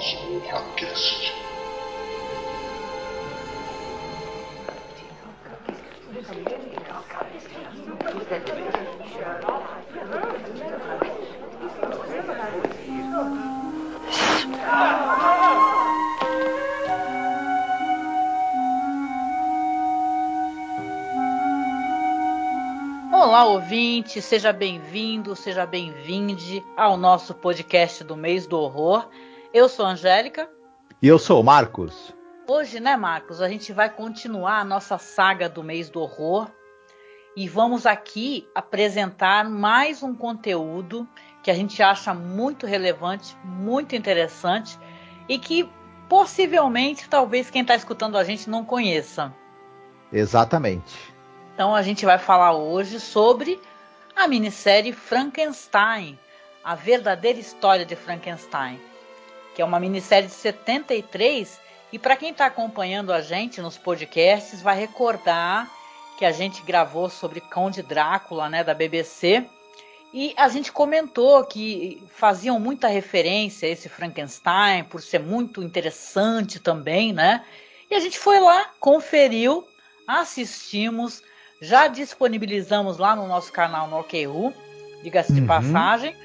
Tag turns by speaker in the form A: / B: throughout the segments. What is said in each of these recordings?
A: do Masmorra Cast.
B: Olá, ouvinte, seja bem-vindo, seja bem-vinde ao nosso podcast do mês do horror. Eu sou a Angélica.
C: E eu sou o Marcos.
B: Hoje, né, Marcos, a gente vai continuar a nossa saga do mês do horror e vamos aqui apresentar mais um conteúdo que a gente acha muito relevante, muito interessante e que possivelmente, talvez quem está escutando a gente não conheça.
C: Exatamente.
B: Então a gente vai falar hoje sobre a minissérie Frankenstein, a verdadeira história de Frankenstein, que é uma minissérie de 73 e para quem está acompanhando a gente nos podcasts vai recordar que a gente gravou sobre Conde Drácula, né, da BBC, e a gente comentou que faziam muita referência a esse Frankenstein por ser muito interessante também, né? E a gente foi lá, conferiu, assistimos já disponibilizamos lá no nosso canal no OKU, diga-se de uhum. passagem,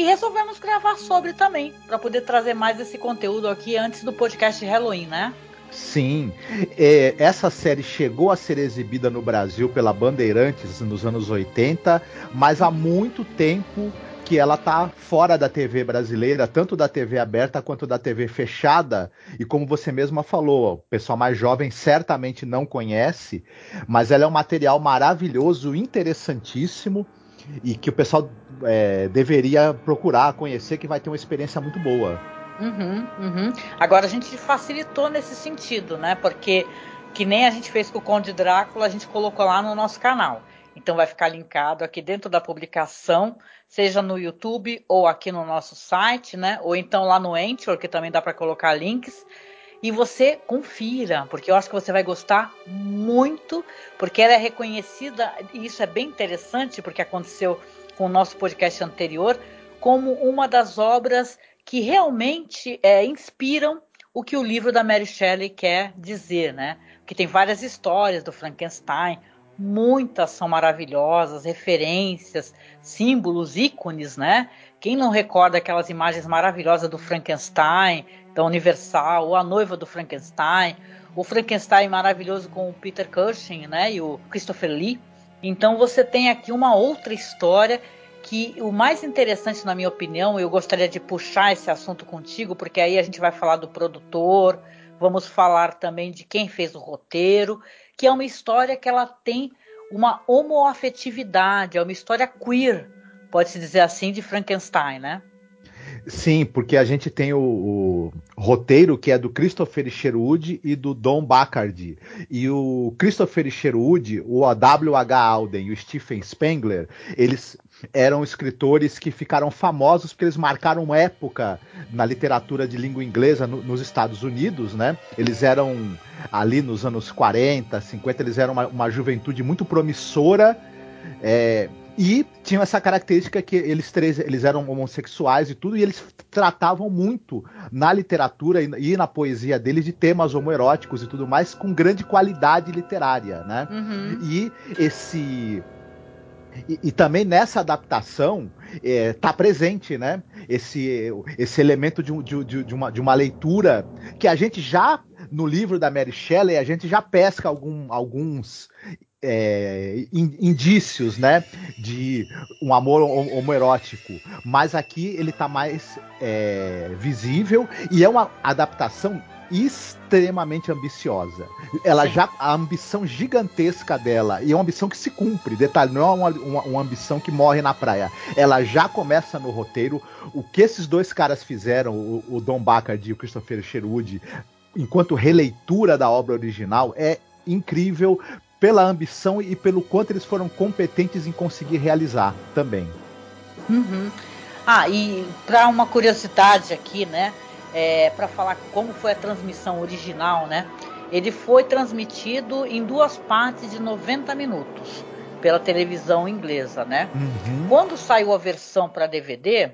B: e resolvemos gravar sobre também, para poder trazer mais esse conteúdo aqui antes do podcast Halloween, né?
C: Sim, é, essa série chegou a ser exibida no Brasil pela Bandeirantes nos anos 80, mas há muito tempo que ela tá fora da TV brasileira, tanto da TV aberta quanto da TV fechada. E como você mesma falou, o pessoal mais jovem certamente não conhece, mas ela é um material maravilhoso, interessantíssimo e que o pessoal é, deveria procurar conhecer, que vai ter uma experiência muito boa.
B: Uhum, uhum. Agora a gente facilitou nesse sentido, né? Porque que nem a gente fez com o Conde Drácula, a gente colocou lá no nosso canal. Então vai ficar linkado aqui dentro da publicação, seja no YouTube ou aqui no nosso site, né? Ou então lá no Anchor, que também dá para colocar links. E você confira, porque eu acho que você vai gostar muito, porque ela é reconhecida, e isso é bem interessante, porque aconteceu com o nosso podcast anterior, como uma das obras que realmente é, inspiram o que o livro da Mary Shelley quer dizer, né? Que tem várias histórias do Frankenstein, muitas são maravilhosas, referências, símbolos, ícones, né? Quem não recorda aquelas imagens maravilhosas do Frankenstein, da Universal, ou a noiva do Frankenstein, o Frankenstein maravilhoso com o Peter Cushing, né? E o Christopher Lee. Então você tem aqui uma outra história que o mais interessante, na minha opinião, eu gostaria de puxar esse assunto contigo, porque aí a gente vai falar do produtor, vamos falar também de quem fez o roteiro que é uma história que ela tem uma homoafetividade, é uma história queer, pode-se dizer assim, de Frankenstein, né?
C: Sim, porque a gente tem o, o, roteiro que é do Christopher Sherwood e do Don Bachardy. E o Christopher Sherwood, o W.H. Alden e o Stephen Spengler, eles eram escritores que ficaram famosos porque eles marcaram época na literatura de língua inglesa no, nos Estados Unidos, né? Eles eram ali nos anos 40, 50, eles eram uma, uma juventude muito promissora. É, e tinham essa característica que eles três eles eram homossexuais e tudo, e eles tratavam muito na literatura e, na poesia deles de temas homoeróticos e tudo mais, com grande qualidade literária, né? Uhum. E esse e, e, também nessa adaptação está é, presente, né? Esse, esse elemento de, de, de, uma, de uma leitura que a gente já no livro da Mary Shelley a gente já pesca algum, alguns é, indícios, né, de um amor homoerótico, mas aqui ele está mais é, visível e é uma adaptação extremamente ambiciosa. Ela já a ambição gigantesca dela e é uma ambição que se cumpre. Detalhe, não é uma, uma, uma, ambição que morre na praia. Ela já começa no roteiro. O que esses dois caras fizeram, o, o Don Bacard e o Christopher Sherwood, enquanto releitura da obra original, é incrível pela ambição e pelo quanto eles foram competentes em conseguir realizar também.
B: Uhum. Ah, e para uma curiosidade aqui, né? é, para falar como foi a transmissão original, né? ele foi transmitido em duas partes de 90 minutos pela televisão inglesa, né? Uhum. Quando saiu a versão para DVD,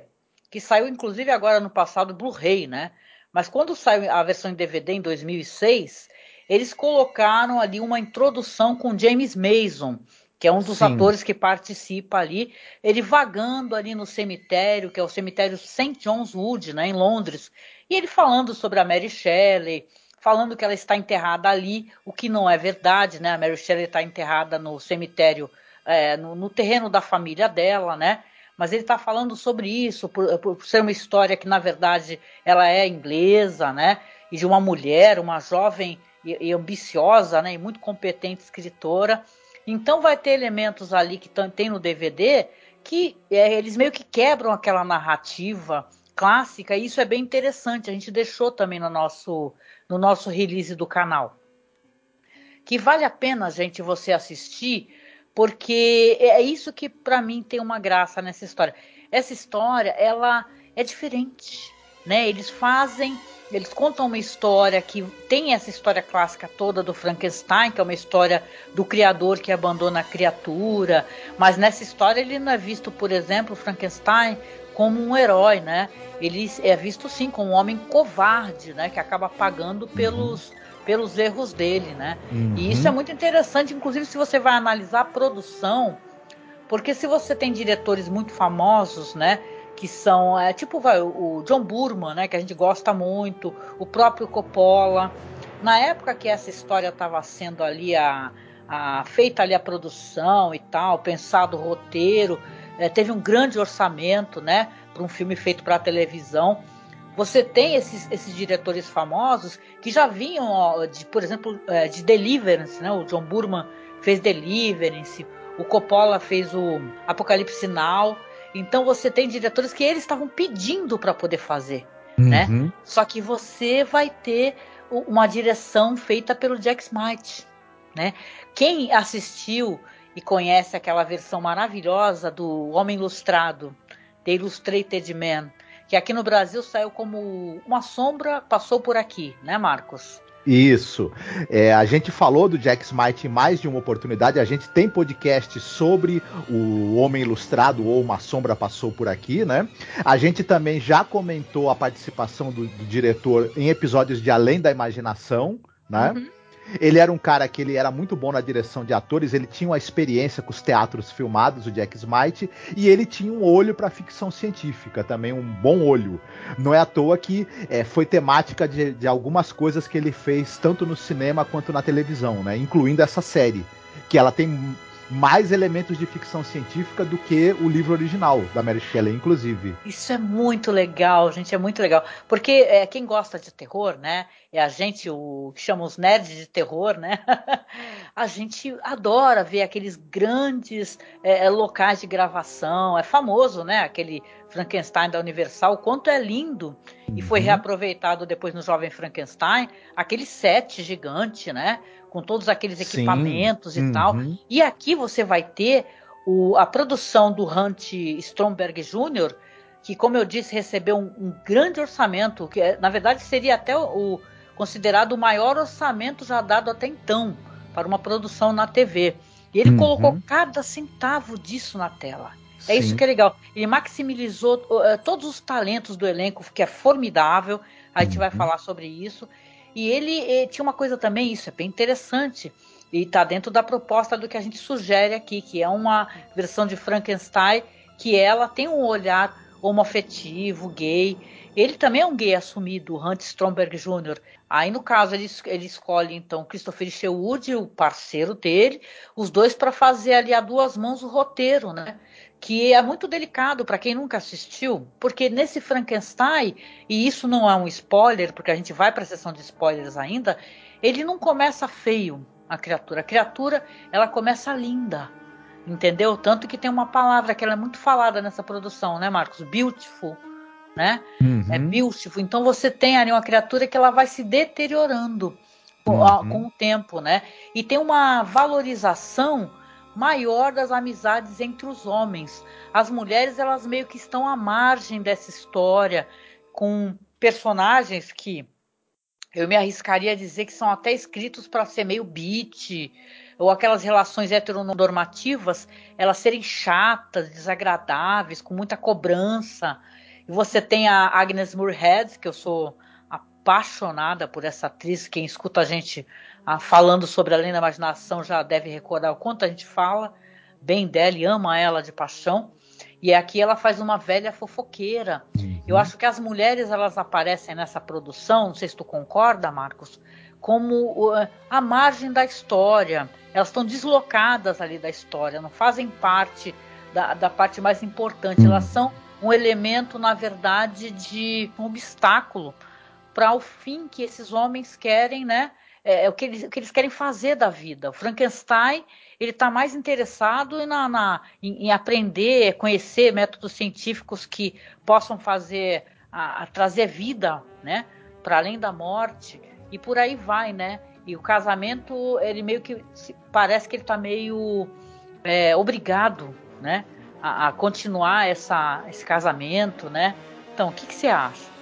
B: que saiu inclusive agora no passado Blu-ray, né? Mas quando saiu a versão em DVD em 2006, eles colocaram ali uma introdução com James Mason, que é um dos Sim. atores que participa ali, ele vagando ali no cemitério, que é o cemitério St. John's Wood, né, em Londres, e ele falando sobre a Mary Shelley, falando que ela está enterrada ali, o que não é verdade, né? A Mary Shelley está enterrada no cemitério, é, no, no, terreno da família dela, né? Mas ele está falando sobre isso, por, por, ser uma história que, na verdade, ela é inglesa, né? E de uma mulher, uma jovem e, e ambiciosa, né? E muito competente escritora. Então vai ter elementos ali que tem no DVD que é, eles meio que quebram aquela narrativa clássica, e isso é bem interessante. A gente deixou também no nosso, no nosso release do canal. Que vale a pena, gente, você assistir, porque é isso que para mim tem uma graça nessa história. Essa história, ela é diferente, né? Eles fazem, eles contam uma história que tem essa história clássica toda do Frankenstein, que é uma história do criador que abandona a criatura, mas nessa história ele não é visto, por exemplo, Frankenstein como um herói, né? Ele é visto sim como um homem covarde, né? Que acaba pagando pelos, pelos erros dele, né? Uhum. E isso é muito interessante, inclusive se você vai analisar a produção, porque se você tem diretores muito famosos, né? Que são, é, tipo vai, o John Burman, né? Que a gente gosta muito, o próprio Coppola. Na época que essa história estava sendo ali a, a feita ali a produção e tal, pensado o roteiro, é, teve um grande orçamento, né, para um filme feito para televisão. Você tem esses, esses diretores famosos que já vinham, ó, de, por exemplo, é, de Deliverance, né? O John Burman fez Deliverance, o Coppola fez o Apocalipse Now. Então você tem diretores que eles estavam pedindo para poder fazer, né? uhum. né? Só que você vai ter uma direção feita pelo Jack Smite, né? Quem assistiu e conhece aquela versão maravilhosa do Homem Ilustrado, The Illustrated Man, que aqui no Brasil saiu como Uma Sombra Passou por Aqui, né, Marcos?
C: Isso. É, a gente falou do Jack Smite em mais de uma oportunidade. A gente tem podcast sobre o Homem Ilustrado ou Uma Sombra Passou por Aqui, né? A gente também já comentou a participação do, do diretor em episódios de Além da Imaginação, né? Uhum. Ele era um cara que ele era muito bom na direção de atores, ele tinha uma experiência com os teatros filmados, o Jack Smite, e ele tinha um olho para ficção científica, também um bom olho. Não é à toa que é, foi temática de, de algumas coisas que ele fez tanto no cinema quanto na televisão, né? Incluindo essa série, que ela tem mais elementos de ficção científica do que o livro original da Mary Shelley, inclusive.
B: Isso é muito legal, gente, é muito legal. Porque é, quem gosta de terror, né? É a gente, o que chama os nerds de terror, né? a gente adora ver aqueles grandes é, é, locais de gravação. É famoso, né? Aquele Frankenstein da Universal, o quanto é lindo. E foi uhum. reaproveitado depois no Jovem Frankenstein, aquele set gigante, né? com todos aqueles equipamentos Sim. e uhum. tal. E aqui você vai ter o, a produção do Hunt Stromberg Jr., que, como eu disse, recebeu um, um grande orçamento, que é, na verdade seria até o, o, considerado o maior orçamento já dado até então para uma produção na TV. E ele uhum. colocou cada centavo disso na tela. É Sim. isso que é legal. Ele maximizou uh, todos os talentos do elenco, que é formidável. A gente uhum. vai falar sobre isso. E ele, ele tinha uma coisa também, isso é bem interessante, e está dentro da proposta do que a gente sugere aqui, que é uma versão de Frankenstein que ela tem um olhar homoafetivo, gay. Ele também é um gay assumido, Hunt Stromberg Jr. Aí, no caso, ele, ele escolhe, então, Christopher Sherwood, o parceiro dele, os dois para fazer ali a duas mãos o roteiro, né? que é muito delicado para quem nunca assistiu, porque nesse Frankenstein, e isso não é um spoiler, porque a gente vai para a sessão de spoilers ainda, ele não começa feio, a criatura. A criatura, ela começa linda, entendeu? Tanto que tem uma palavra que ela é muito falada nessa produção, né, Marcos? Beautiful, né? Uhum. É beautiful. Então você tem ali uma criatura que ela vai se deteriorando uhum. com o tempo, né? E tem uma valorização maior das amizades entre os homens. As mulheres, elas meio que estão à margem dessa história, com personagens que eu me arriscaria a dizer que são até escritos para ser meio beat, ou aquelas relações heteronormativas, elas serem chatas, desagradáveis, com muita cobrança. E você tem a Agnes Moorehead, que eu sou apaixonada por essa atriz. Quem escuta a gente ah, falando sobre Além da Imaginação já deve recordar o quanto a gente fala bem dela e ama ela de paixão. E aqui ela faz uma velha fofoqueira. Uhum. Eu acho que as mulheres elas aparecem nessa produção, não sei se tu concorda, Marcos, como uh, a margem da história. Elas estão deslocadas ali da história, não fazem parte da, da parte mais importante. Uhum. Elas são um elemento, na verdade, de um obstáculo para o fim que esses homens querem, né? É, é, o, que eles, o que eles querem fazer da vida. O Frankenstein ele está mais interessado na, na, em, em, aprender, conhecer métodos científicos que possam fazer a, a trazer vida, né, para além da morte e por aí vai, né? E o casamento ele meio que parece que ele está meio é, obrigado, né, a, a, continuar essa, esse casamento, né? Então, o que, que você acha?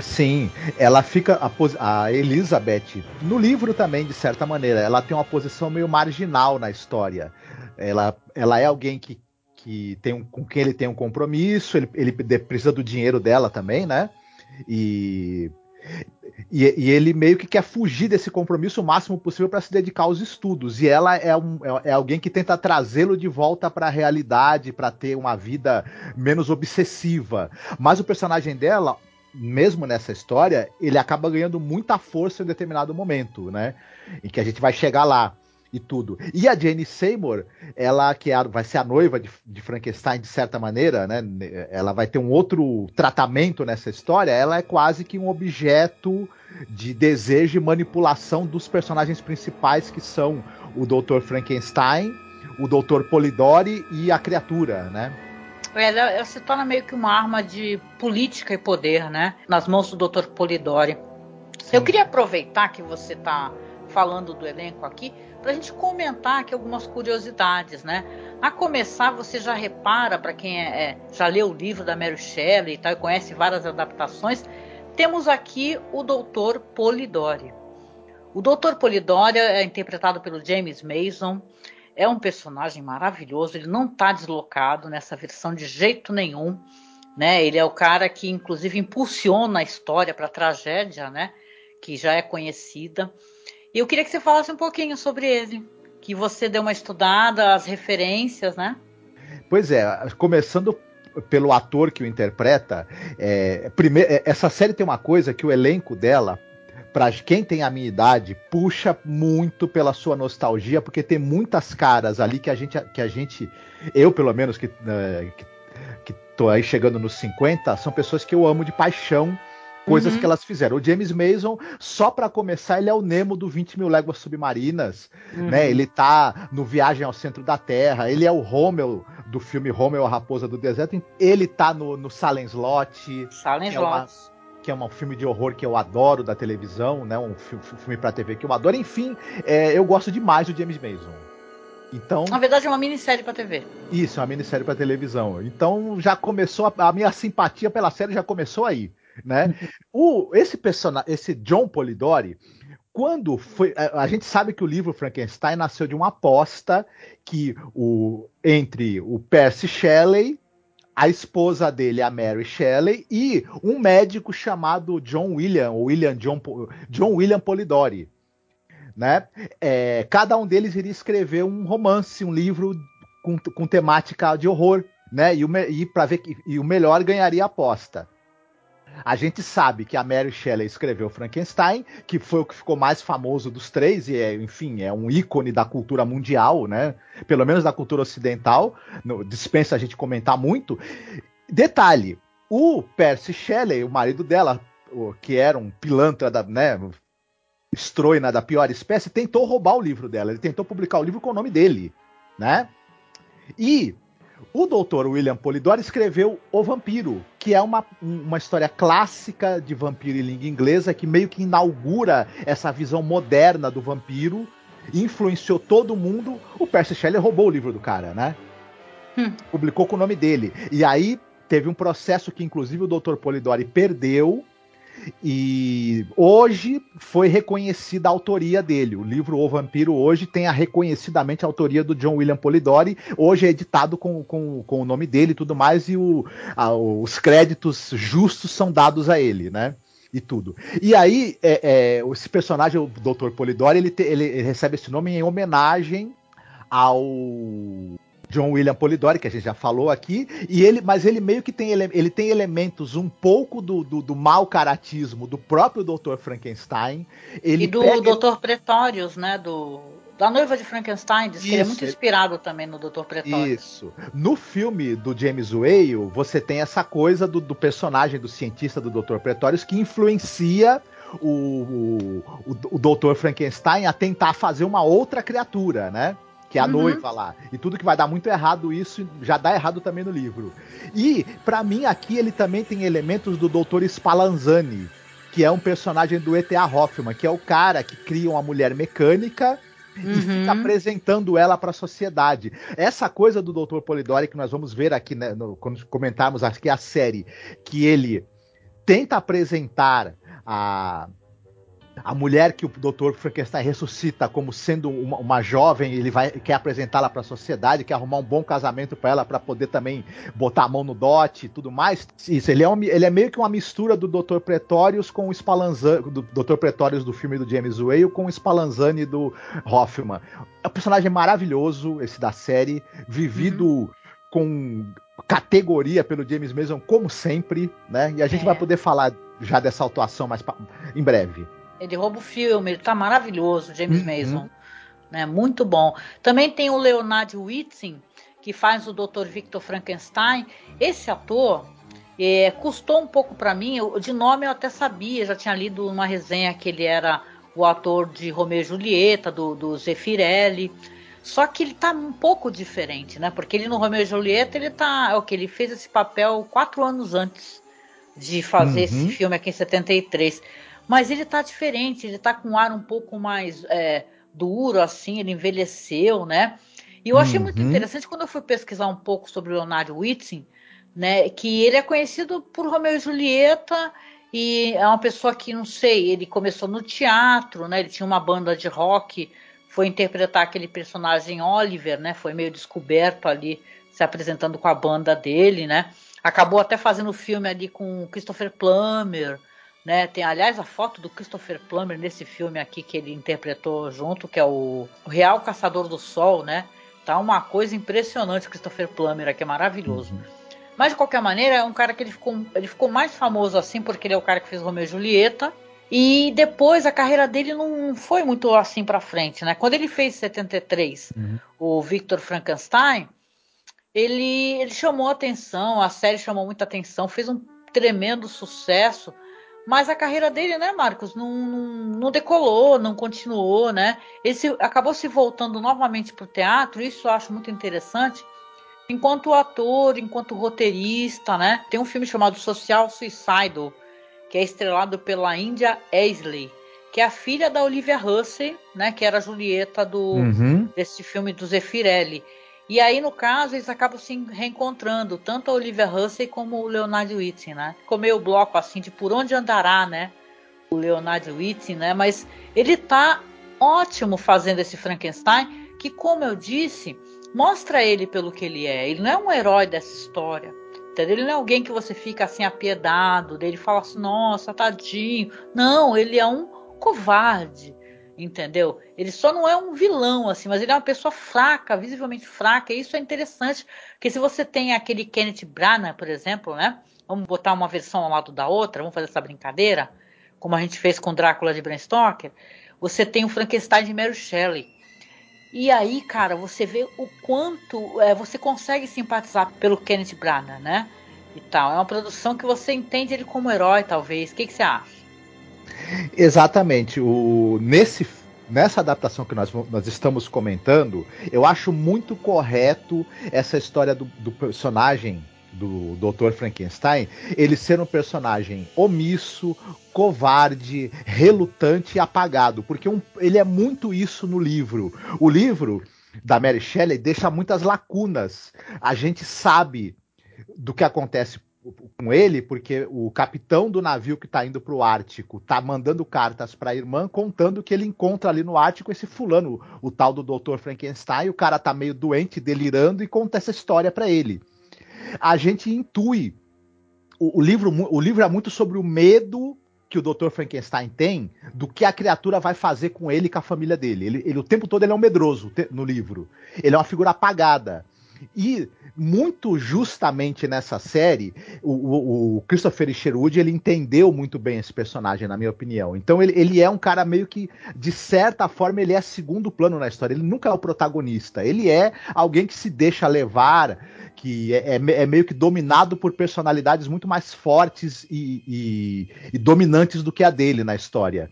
C: Sim, ela fica. A, a, Elizabeth, no livro também, de certa maneira, ela tem uma posição meio marginal na história. Ela, ela é alguém que, que tem um, com quem ele tem um compromisso, ele, ele precisa do dinheiro dela também, né? E, e, e, ele meio que quer fugir desse compromisso o máximo possível para se dedicar aos estudos. E ela é, um, é, é alguém que tenta trazê-lo de volta para a realidade, para ter uma vida menos obsessiva. Mas o personagem dela mesmo nessa história, ele acaba ganhando muita força em determinado momento, né? Em que a gente vai chegar lá e tudo. E a Jane Seymour, ela que é vai ser a noiva de, de, Frankenstein de certa maneira, né? Ela vai ter um outro tratamento nessa história. Ela é quase que um objeto de desejo e manipulação dos personagens principais que são o Dr. Frankenstein, o Dr. Polidori e a criatura, né?
B: Ela, ela, se torna meio que uma arma de política e poder, né? Nas mãos do Dr. Polidori. Sim. Eu queria aproveitar que você está falando do elenco aqui para a gente comentar aqui algumas curiosidades, né? A começar, você já repara, para quem é, é, já leu o livro da Mary Shelley e tal, e conhece várias adaptações, temos aqui o Dr. Polidori. O Dr. Polidori é interpretado pelo James Mason é um personagem maravilhoso, ele não está deslocado nessa versão de jeito nenhum. Né? Ele é o cara que, inclusive, impulsiona a história para a tragédia, né? que já é conhecida. E eu queria que você falasse um pouquinho sobre ele, que você deu uma estudada, as referências, né?
C: Pois é, começando pelo ator que o interpreta, é, primeiro, é, essa série tem uma coisa que o elenco dela para quem tem a minha idade, puxa muito pela sua nostalgia, porque tem muitas caras ali que a gente, que a gente eu pelo menos que, uh, que, que tô aí chegando nos 50, são pessoas que eu amo de paixão, coisas uhum. que elas fizeram. O James Mason, só para começar, ele é o Nemo do 20 mil léguas submarinas, uhum. né? Ele tá no Viagem ao Centro da Terra, ele é o Rommel do filme Rommel, a Raposa do Deserto, ele tá no, no Silent Slot.
B: Silent Slot. É uma,
C: que é um filme de horror que eu adoro da televisão, né? Um filme para TV que eu adoro. Enfim, é, eu gosto demais do James Mason. Então,
B: na verdade é uma minissérie para TV.
C: Isso, é uma minissérie para televisão. Então já começou a, a, minha simpatia pela série já começou aí, né? o esse personagem, esse John Polidori, quando foi, a, gente sabe que o livro Frankenstein nasceu de uma aposta que o entre o Percy Shelley a esposa dele, a Mary Shelley, e um médico chamado John William, William John, John William Polidori. Né? É, cada um deles iria escrever um romance, um livro com, com temática de horror, né? E, o, e para ver que, e o melhor ganharia a aposta. A gente sabe que a Mary Shelley escreveu Frankenstein, que foi o que ficou mais famoso dos três, e é, enfim, é um ícone da cultura mundial, né? Pelo menos da cultura ocidental. No, dispensa a gente comentar muito. Detalhe: o Percy Shelley, o marido dela, que era um pilantra da, né, estroina da pior espécie, tentou roubar o livro dela. Ele tentou publicar o livro com o nome dele, né? E o doutor William Polidori escreveu O Vampiro, que é uma, uma história clássica de vampiro em língua inglesa que meio que inaugura essa visão moderna do vampiro, influenciou todo mundo. O Percy Shelley roubou o livro do cara, né? Hum. Publicou com o nome dele. E aí teve um processo que inclusive o doutor Polidori perdeu. E hoje foi reconhecida a autoria dele. O livro O Vampiro hoje tem a reconhecidamente a autoria do John William Polidori. Hoje é editado com, com, com o nome dele e tudo mais, e o, a, os créditos justos são dados a ele, né? E tudo. E aí, é, é, esse personagem, o Dr. Polidori, ele, te, ele, recebe esse nome em homenagem ao John William Polidori, que a gente já falou aqui, e ele, mas ele meio que tem, ele tem elementos um pouco do, do, do mau caratismo do próprio Dr. Frankenstein.
B: Ele e do pega... Dr. Pretorius, né? Do, da noiva de Frankenstein, diz Isso, que ele é muito inspirado também no Dr. Pretorius.
C: Isso. No filme do James Whale, você tem essa coisa do, do personagem do cientista do Dr. Pretorius que influencia o, o, o, o Dr. Frankenstein a tentar fazer uma outra criatura, né? Que é a uhum. noiva lá. E tudo que vai dar muito errado, isso já dá errado também no livro. E, para mim, aqui ele também tem elementos do Dr. Spallanzani, que é um personagem do E.T.A. Hoffman, que é o cara que cria uma mulher mecânica uhum. e fica apresentando ela para a sociedade. Essa coisa do Dr. Polidori que nós vamos ver aqui, né, no, quando comentarmos aqui a série, que ele tenta apresentar a a mulher que o Dr. Frankenstein ressuscita como sendo uma, uma jovem, ele vai quer apresentá-la para a sociedade, quer arrumar um bom casamento para ela para poder também botar a mão no dote e tudo mais. Isso, ele é, um, ele é meio que uma mistura do Dr. Pretorius com o Spallanzani, do Dr. Pretorius do filme do James Whale com o Spallanzani do Hoffman. É um personagem maravilhoso esse da série, vivido uhum. com categoria pelo James Mason como sempre, né? E a gente é. vai poder falar já dessa atuação mais em breve.
B: Ele rouba o filme, ele tá maravilhoso, James uhum. Mason. Né, muito bom. Também tem o Leonard Whitson, que faz o Dr. Victor Frankenstein. Esse ator é, custou um pouco para mim. Eu, de nome eu até sabia, já tinha lido uma resenha que ele era o ator de Romeo e Julieta, do, do Zeffirelli. Só que ele tá um pouco diferente, né? Porque ele no Romeo e Julieta, ele tá. É o que ele fez esse papel quatro anos antes de fazer uhum. esse filme aqui em 73. Mas ele tá diferente, ele tá com um ar um pouco mais é, duro, assim, ele envelheceu, né? E eu achei uhum. muito interessante quando eu fui pesquisar um pouco sobre o Leonardo Whitson, né? Que ele é conhecido por Romeu e Julieta e é uma pessoa que, não sei, ele começou no teatro, né? Ele tinha uma banda de rock, foi interpretar aquele personagem Oliver, né? Foi meio descoberto ali, se apresentando com a banda dele, né? Acabou até fazendo filme ali com Christopher Plummer, né? Tem, aliás, a foto do Christopher Plummer nesse filme aqui que ele interpretou junto, que é o, Real Caçador do Sol, né? Tá uma coisa impressionante, Christopher Plummer aqui, é maravilhoso. Uhum. Mas de qualquer maneira, é um cara que ele ficou, ele ficou mais famoso assim porque ele é o cara que fez Romeo e Julieta. E depois a carreira dele não foi muito assim para frente, né? Quando ele fez 73, uhum. o Victor Frankenstein, ele, ele chamou atenção, a série chamou muita atenção, fez um tremendo sucesso. Mas a carreira dele, né, Marcos, não, não, não decolou, não continuou, né? Ele se, acabou se voltando novamente para o teatro, isso eu acho muito interessante. Enquanto ator, enquanto roteirista, né? Tem um filme chamado Social Suicidal, que é estrelado pela India Aisley, que é a filha da Olivia Hussey, né? Que era a Julieta do, uhum. desse filme do Zeffirelli. E aí, no caso, eles acabam se reencontrando, tanto a Olivia Hussey como o Leonardo Whitson, né? Ficou meio bloco assim de por onde andará, né? O Leonardo Whitson, né? Mas ele tá ótimo fazendo esse Frankenstein, que, como eu disse, mostra ele pelo que ele é. Ele não é um herói dessa história. Ele não é alguém que você fica assim apiedado, dele fala assim, nossa, tadinho. Não, ele é um covarde entendeu? Ele só não é um vilão, assim, mas ele é uma pessoa fraca, visivelmente fraca, e isso é interessante, porque se você tem aquele Kenneth Branagh, por exemplo, né? Vamos botar uma versão ao lado da outra, vamos fazer essa brincadeira, como a gente fez com Drácula de Bram Stoker, você tem o Frankenstein de Mary Shelley. E aí, cara, você vê o quanto é, você consegue simpatizar pelo Kenneth Branagh, né? E tal. É uma produção que você entende ele como herói, talvez. O que, que você acha?
C: Exatamente. O, nesse, nessa adaptação que nós, nós estamos comentando, eu acho muito correto essa história do, do personagem do Dr. Frankenstein, ele ser um personagem omisso, covarde, relutante e apagado, porque um, ele é muito isso no livro. O livro da Mary Shelley deixa muitas lacunas. A gente sabe do que acontece com ele, porque o capitão do navio que está indo para o Ártico está mandando cartas para a irmã contando que ele encontra ali no Ártico esse fulano, o, tal do Dr. Frankenstein, o cara tá meio doente, delirando e conta essa história para ele. A gente intui o, o, livro, o livro é muito sobre o medo que o Dr. Frankenstein tem do que a criatura vai fazer com ele e com a família dele. Ele, ele o tempo todo ele é um medroso no livro. Ele é uma figura apagada. E muito justamente nessa série, o, o, Christopher Sherwood ele entendeu muito bem esse personagem, na minha opinião. Então ele, ele é um cara meio que, de certa forma, ele é segundo plano na história. Ele nunca é o protagonista. Ele é alguém que se deixa levar, que é, é, é meio que dominado por personalidades muito mais fortes e, e, e dominantes do que a dele na história.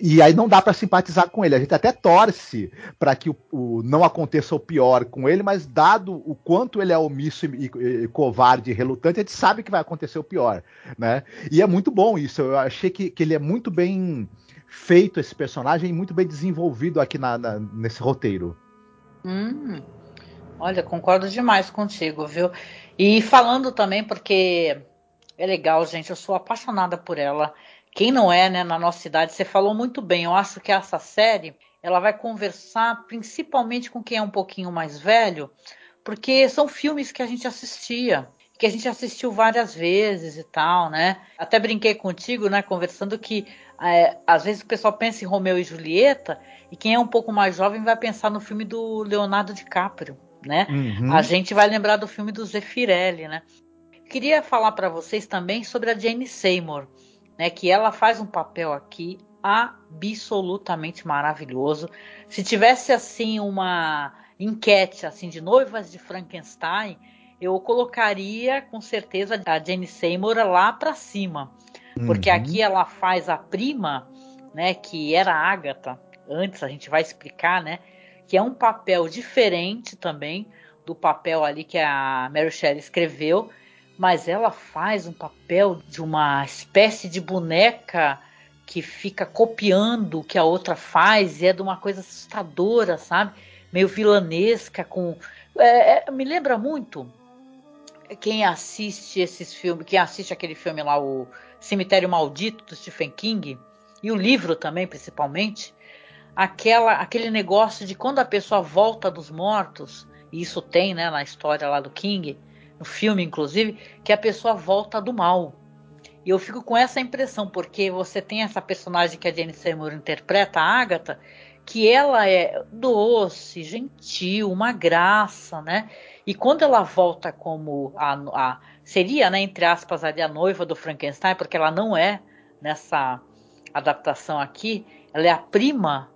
C: E aí não dá para simpatizar com ele. A gente até torce para que o, o, não aconteça o pior com ele, mas dado o quanto ele é omisso e, e, e, covarde e relutante, a gente sabe que vai acontecer o pior, né? E é muito bom isso. Eu achei que, que ele é muito bem feito esse personagem e muito bem desenvolvido aqui na, na, nesse roteiro.
B: Hum, olha, concordo demais contigo, viu? E falando também porque é legal, gente. Eu sou apaixonada por ela. Quem não é, né, na nossa cidade, você falou muito bem. Eu acho que essa série ela vai conversar principalmente com quem é um pouquinho mais velho, porque são filmes que a gente assistia, que a gente assistiu várias vezes e tal, né? Até brinquei contigo, né, conversando que é, às vezes o pessoal pensa em Romeu e Julieta e quem é um pouco mais jovem vai pensar no filme do Leonardo DiCaprio, né? Uhum. A gente vai lembrar do filme do Zeffirelli, né? Queria falar para vocês também sobre a Jane Seymour né, que ela faz um papel aqui absolutamente maravilhoso. Se tivesse assim uma enquete assim de noivas de Frankenstein, eu colocaria com certeza a Jane Seymour lá para cima, porque uhum. aqui ela faz a prima, né, que era a Agatha. Antes a gente vai explicar, né, que é um papel diferente também do papel ali que a Mary Shelley escreveu mas ela faz um papel de uma espécie de boneca que fica copiando o que a outra faz e é de uma coisa assustadora, sabe? Meio vilanesca, com. É, é, me lembra muito quem assiste esses filmes, quem assiste aquele filme lá, o Cemitério Maldito do Stephen King, e o livro também, principalmente, aquela, aquele negócio de quando a pessoa volta dos mortos, e isso tem né, na história lá do King, no filme, inclusive, que a pessoa volta do mal. E eu fico com essa impressão, porque você tem essa personagem que a Jane Seymour interpreta, a Agatha, que ela é doce, gentil, uma graça, né? E quando ela volta como a, a seria, né, entre aspas, ali a noiva do Frankenstein, porque ela não é nessa adaptação aqui, ela é a prima,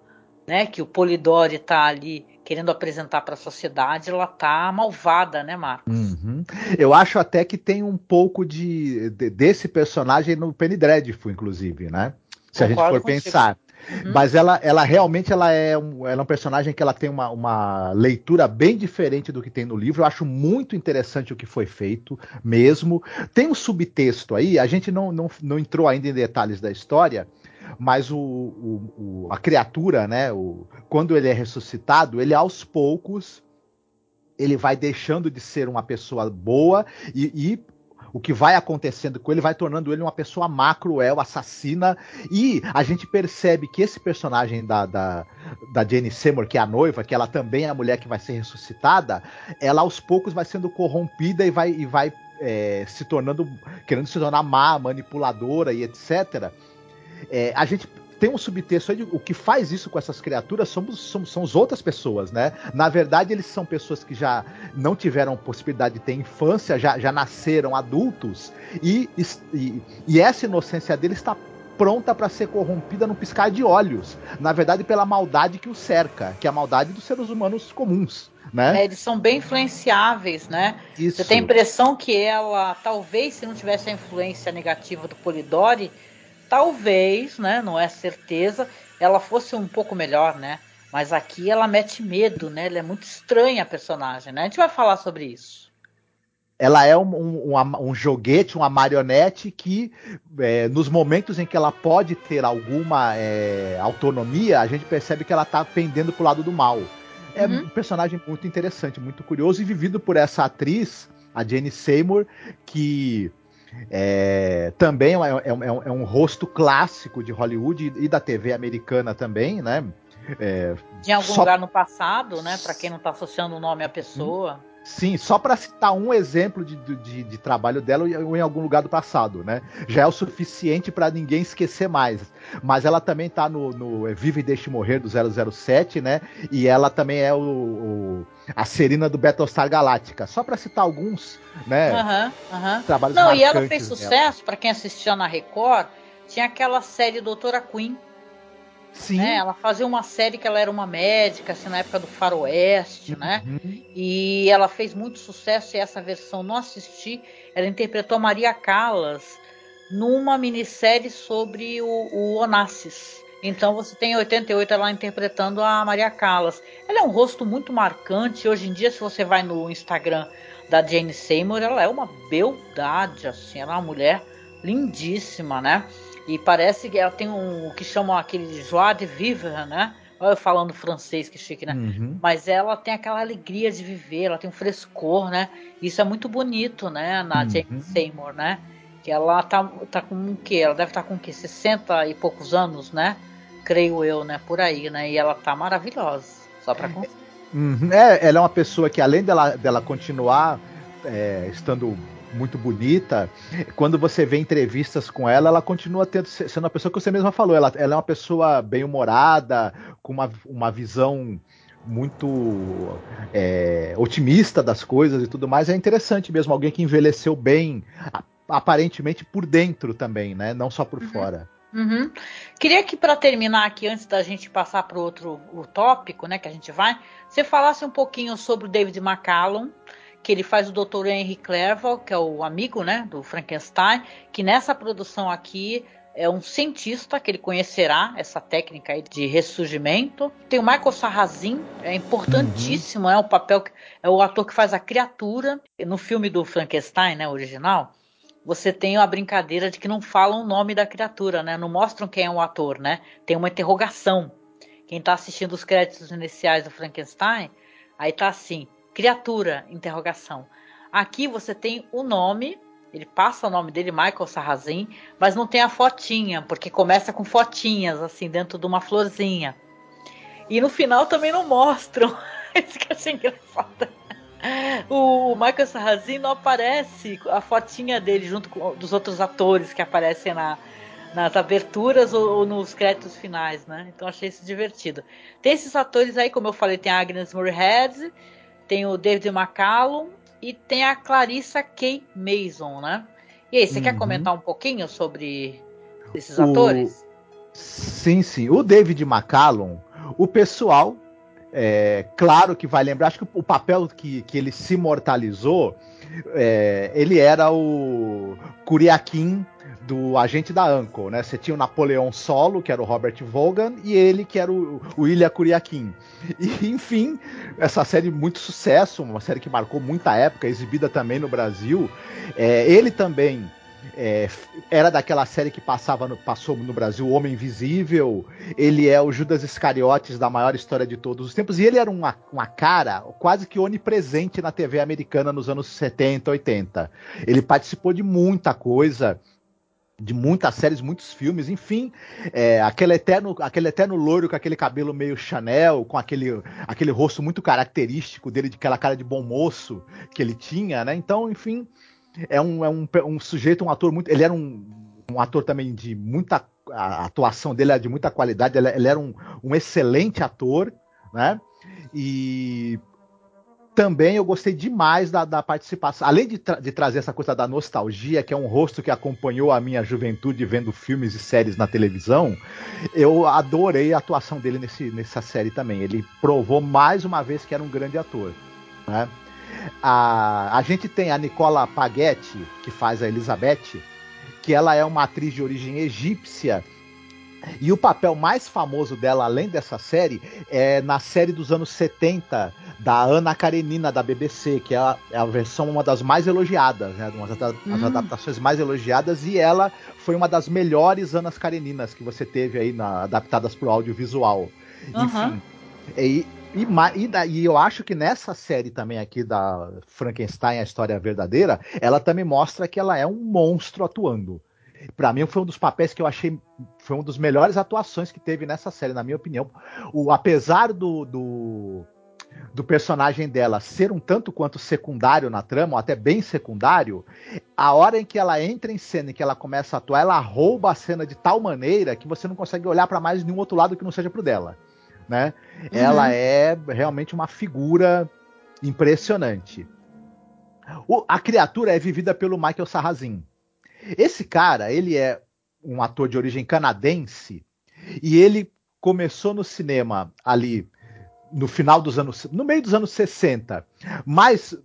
B: né, que o Polidori está ali querendo apresentar para a sociedade, ela tá malvada, né, Marcos?
C: Uhum. Eu acho até que tem um pouco de, de desse personagem no Penny Dreadful, inclusive, né? Se Concordo a gente for contigo. pensar. Uhum. Mas ela, ela realmente ela é, um, ela é um personagem que ela tem uma, uma leitura bem diferente do que tem no livro. Eu acho muito interessante o que foi feito mesmo. Tem um subtexto aí, a gente não, não, não entrou ainda em detalhes da história, mas o, o, o, a criatura, né, o, quando ele é ressuscitado, ele aos poucos ele vai deixando de ser uma pessoa boa e, e o que vai acontecendo com ele vai tornando ele uma pessoa má, cruel, assassina. E a gente percebe que esse personagem da, da, da Jenny Seymour, que é a noiva, que ela também é a mulher que vai ser ressuscitada, ela aos poucos vai sendo corrompida e vai, e vai é, se tornando, querendo se tornar má, manipuladora e etc. É, a gente tem um subtexto aí de o que faz isso com essas criaturas somos, somos, são as outras pessoas, né? Na verdade, eles são pessoas que já não tiveram possibilidade de ter infância, já, já nasceram adultos, e, e, e essa inocência deles está pronta para ser corrompida no piscar de olhos. Na verdade, pela maldade que o cerca, que é a maldade dos seres humanos comuns. Né?
B: É, eles são bem influenciáveis, né? Isso. Você tem a impressão que ela, talvez, se não tivesse a influência negativa do Polidori, talvez, né, não é certeza, ela fosse um pouco melhor, né? Mas aqui ela mete medo, né? Ela é muito estranha a personagem, né? A gente vai falar sobre isso.
C: Ela é um, um, um joguete, uma marionete que, é, nos momentos em que ela pode ter alguma é, autonomia, a gente percebe que ela está pendendo para o lado do mal. É uhum. um personagem muito interessante, muito curioso e vivido por essa atriz, a Jane Seymour, que É, também é, é, é, um, é, um, rosto clássico de Hollywood e, da TV americana também, né?
B: É, de algum só... lugar no passado, né? Para quem não está associando o nome à pessoa.
C: Sim, só para citar um exemplo de, de, de, trabalho dela em algum lugar do passado, né? Já é o suficiente para ninguém esquecer mais. Mas ela também tá no, no Vive e Deixe Morrer do 007, né? E ela também é o, o a Serina do Battlestar Galactica. Só para citar alguns, né?
B: Aham, aham. Trabalhos Não, e ela fez sucesso, para quem assistia na Record, tinha aquela série Doutora Queen Sim. Né? Ela fazia uma série que ela era uma médica, assim, na época do faroeste, né? uhum. né? E ela fez muito sucesso e essa versão não assisti. Ela interpretou Maria Callas numa minissérie sobre o, o Onassis. Então você tem em 88 ela interpretando a Maria Callas. Ela é um rosto muito marcante. Hoje em dia, se você vai no Instagram da Jane Seymour, ela é uma beldade, assim, ela é uma mulher lindíssima, né? E parece que ela tem um o que chamam aquele joie de vivre, né? Olha eu falando francês, que chique, né? Uhum. Mas ela tem aquela alegria de viver, ela tem um frescor, né? Isso é muito bonito, né? Na uhum. Jane Seymour, né? Que ela tá, tá com o quê? Ela deve estar tá com o quê? consciência e poucos anos, né? Creio eu, né? Por aí, né? E ela tá maravilhosa. Só pra
C: uhum. é, ela é uma pessoa que além dela, dela continuar é, estando muito bonita. Quando você vê entrevistas com ela, ela continua tendo, sendo uma pessoa que você mesma falou. Ela, ela é uma pessoa bem humorada, com uma, uma visão muito é, otimista das coisas e tudo mais. É interessante mesmo, alguém que envelheceu bem, aparentemente por dentro também, né? Não só por uhum. fora.
B: Uhum. Queria que para terminar aqui, antes da gente passar para o outro o tópico, né, que a gente vai, você falasse um pouquinho sobre o David McCallum, que ele faz o Dr. Henry Clerval, que é o amigo, né, do Frankenstein, que nessa produção aqui é um cientista que ele conhecerá essa técnica de ressurgimento. Tem o Michael Sarrazin, é importantíssimo, uhum. é o papel é o ator que faz a criatura no filme do Frankenstein, né, original. Você tem a brincadeira de que não falam o nome da criatura, né? Não mostram quem é o ator, né? Tem uma interrogação. Quem está assistindo os créditos iniciais do Frankenstein, aí tá assim: criatura. Aqui você tem o nome, ele passa o nome dele, Michael Sarrazin, mas não tem a fotinha, porque começa com fotinhas, assim, dentro de uma florzinha. E no final também não mostram. Isso que eu achei engraçado. O Michael Sarrazin não aparece a fotinha dele junto com dos outros atores que aparecem na, nas aberturas ou, ou, nos créditos finais, né? Então achei isso divertido. Tem esses atores aí, como eu falei, tem a Agnes Moorehead, tem o David McCallum e tem a Clarissa K. Mason, né? E aí, você uhum. quer comentar um pouquinho sobre esses o... atores?
C: Sim, sim. O David McCallum, o pessoal, é, claro que vai lembrar, acho que o papel que, que ele se imortalizou, é, ele era o Kuriakin do agente da Uncle, né? Você tinha o Napoleão Solo, que era o Robert Vaughan, e ele, que era o, o Ilha. E, enfim, essa série muito sucesso, uma série que marcou muita época, exibida também no Brasil. É, ele também é, era daquela série que passava no, passou no Brasil, O Homem Invisível. Ele é o Judas Iscariotes da maior história de todos os tempos. E ele era uma, uma cara quase que onipresente na TV americana nos anos 70, 80. Ele participou de muita coisa de muitas séries, muitos filmes, enfim, é, aquele eterno, aquele eterno loiro com aquele cabelo meio Chanel, com aquele, aquele rosto muito característico dele, de aquela cara de bom moço que ele tinha, né? Então, enfim, é um, é um, um sujeito, um ator muito, ele era um, um ator também de muita, a atuação dele era de muita qualidade, ele, ele era um, um excelente ator, né? E também eu gostei demais da, da participação. Além de, tra de, trazer essa coisa da nostalgia, que é um rosto que acompanhou a minha juventude vendo filmes e séries na televisão, eu adorei a atuação dele nesse, nessa série também. Ele provou mais uma vez que era um grande ator. Né? A, a gente tem a Nicola Paghetti, que faz a Elizabeth, que ela é uma atriz de origem egípcia e o papel mais famoso dela, além dessa série, é na série dos anos 70 da Ana Karenina da BBC, que é a, é a versão uma das mais elogiadas, né? Uma das, hum. adaptações mais elogiadas, e ela foi uma das melhores Anas Kareninas que você teve aí na, adaptadas para o audiovisual. Uhum. Enfim. E, E, e, e, eu acho que nessa série também aqui da Frankenstein, a história verdadeira, ela também mostra que ela é um monstro atuando. Para mim foi um dos papéis que eu achei foi uma das melhores atuações que teve nessa série, na minha opinião. O, apesar do, do, do personagem dela ser um tanto quanto secundário na trama, ou até bem secundário, a hora em que ela entra em cena e que ela começa a atuar, ela rouba a cena de tal maneira que você não consegue olhar para mais nenhum outro lado que não seja pro dela né? Uhum. Ela é realmente uma figura impressionante. O, a criatura é vivida pelo Michael Sarrazin. Esse cara, ele é um ator de origem canadense e ele começou no cinema ali no final dos anos, no meio dos anos 60, mas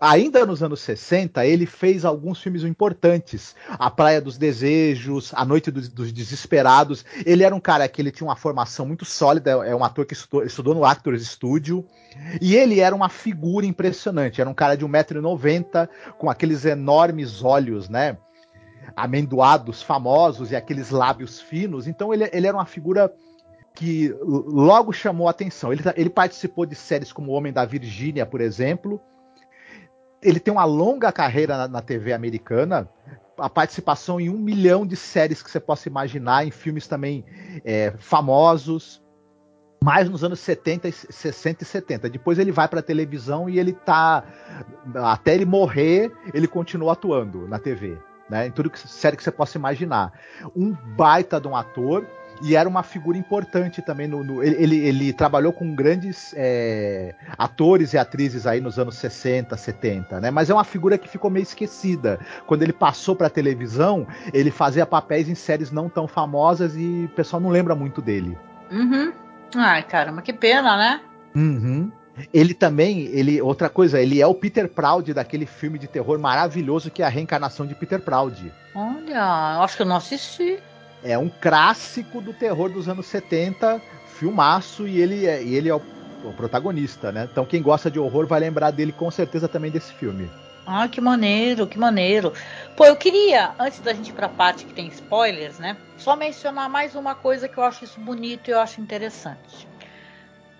C: ainda nos anos 60, ele fez alguns filmes importantes. A Praia dos Desejos, A Noite dos, dos, Desesperados. Ele era um cara que ele tinha uma formação muito sólida, é um ator que estudou, estudou no Actors Studio. E ele era uma figura impressionante. Era um cara de 1,90m, com aqueles enormes olhos, né? Amendoados, famosos e aqueles lábios finos. Então ele, ele era uma figura que logo chamou a atenção. Ele, ele participou de séries como O Homem da Virgínia, por exemplo ele tem uma longa carreira na, na, TV americana, a participação em um milhão de séries que você possa imaginar, em filmes também é, famosos, mais nos anos 70, 60 e 70. Depois ele vai para a televisão e ele tá. Até ele morrer, ele continua atuando na TV. Né, em tudo que série que você possa imaginar. Um baita de um ator e era uma figura importante também no, no ele, ele, trabalhou com grandes é, atores e atrizes aí nos anos 60, 70, né? Mas é uma figura que ficou meio esquecida. Quando ele passou para televisão, ele fazia papéis em séries não tão famosas e o pessoal não lembra muito dele.
B: Uhum. Ai, caramba, que pena, né?
C: Uhum. Ele também, ele outra coisa, ele é o Peter Proud daquele filme de terror maravilhoso que é a reencarnação de Peter Proud.
B: Olha, acho que eu não assisti
C: é um clássico do terror dos anos 70, filmaço, e ele é, e ele é o, o, protagonista, né? Então quem gosta de horror vai lembrar dele com certeza também desse filme.
B: Ah, que maneiro, que maneiro. Pô, eu queria, antes da gente ir pra parte que tem spoilers, né? Só mencionar mais uma coisa que eu acho isso bonito e eu acho interessante.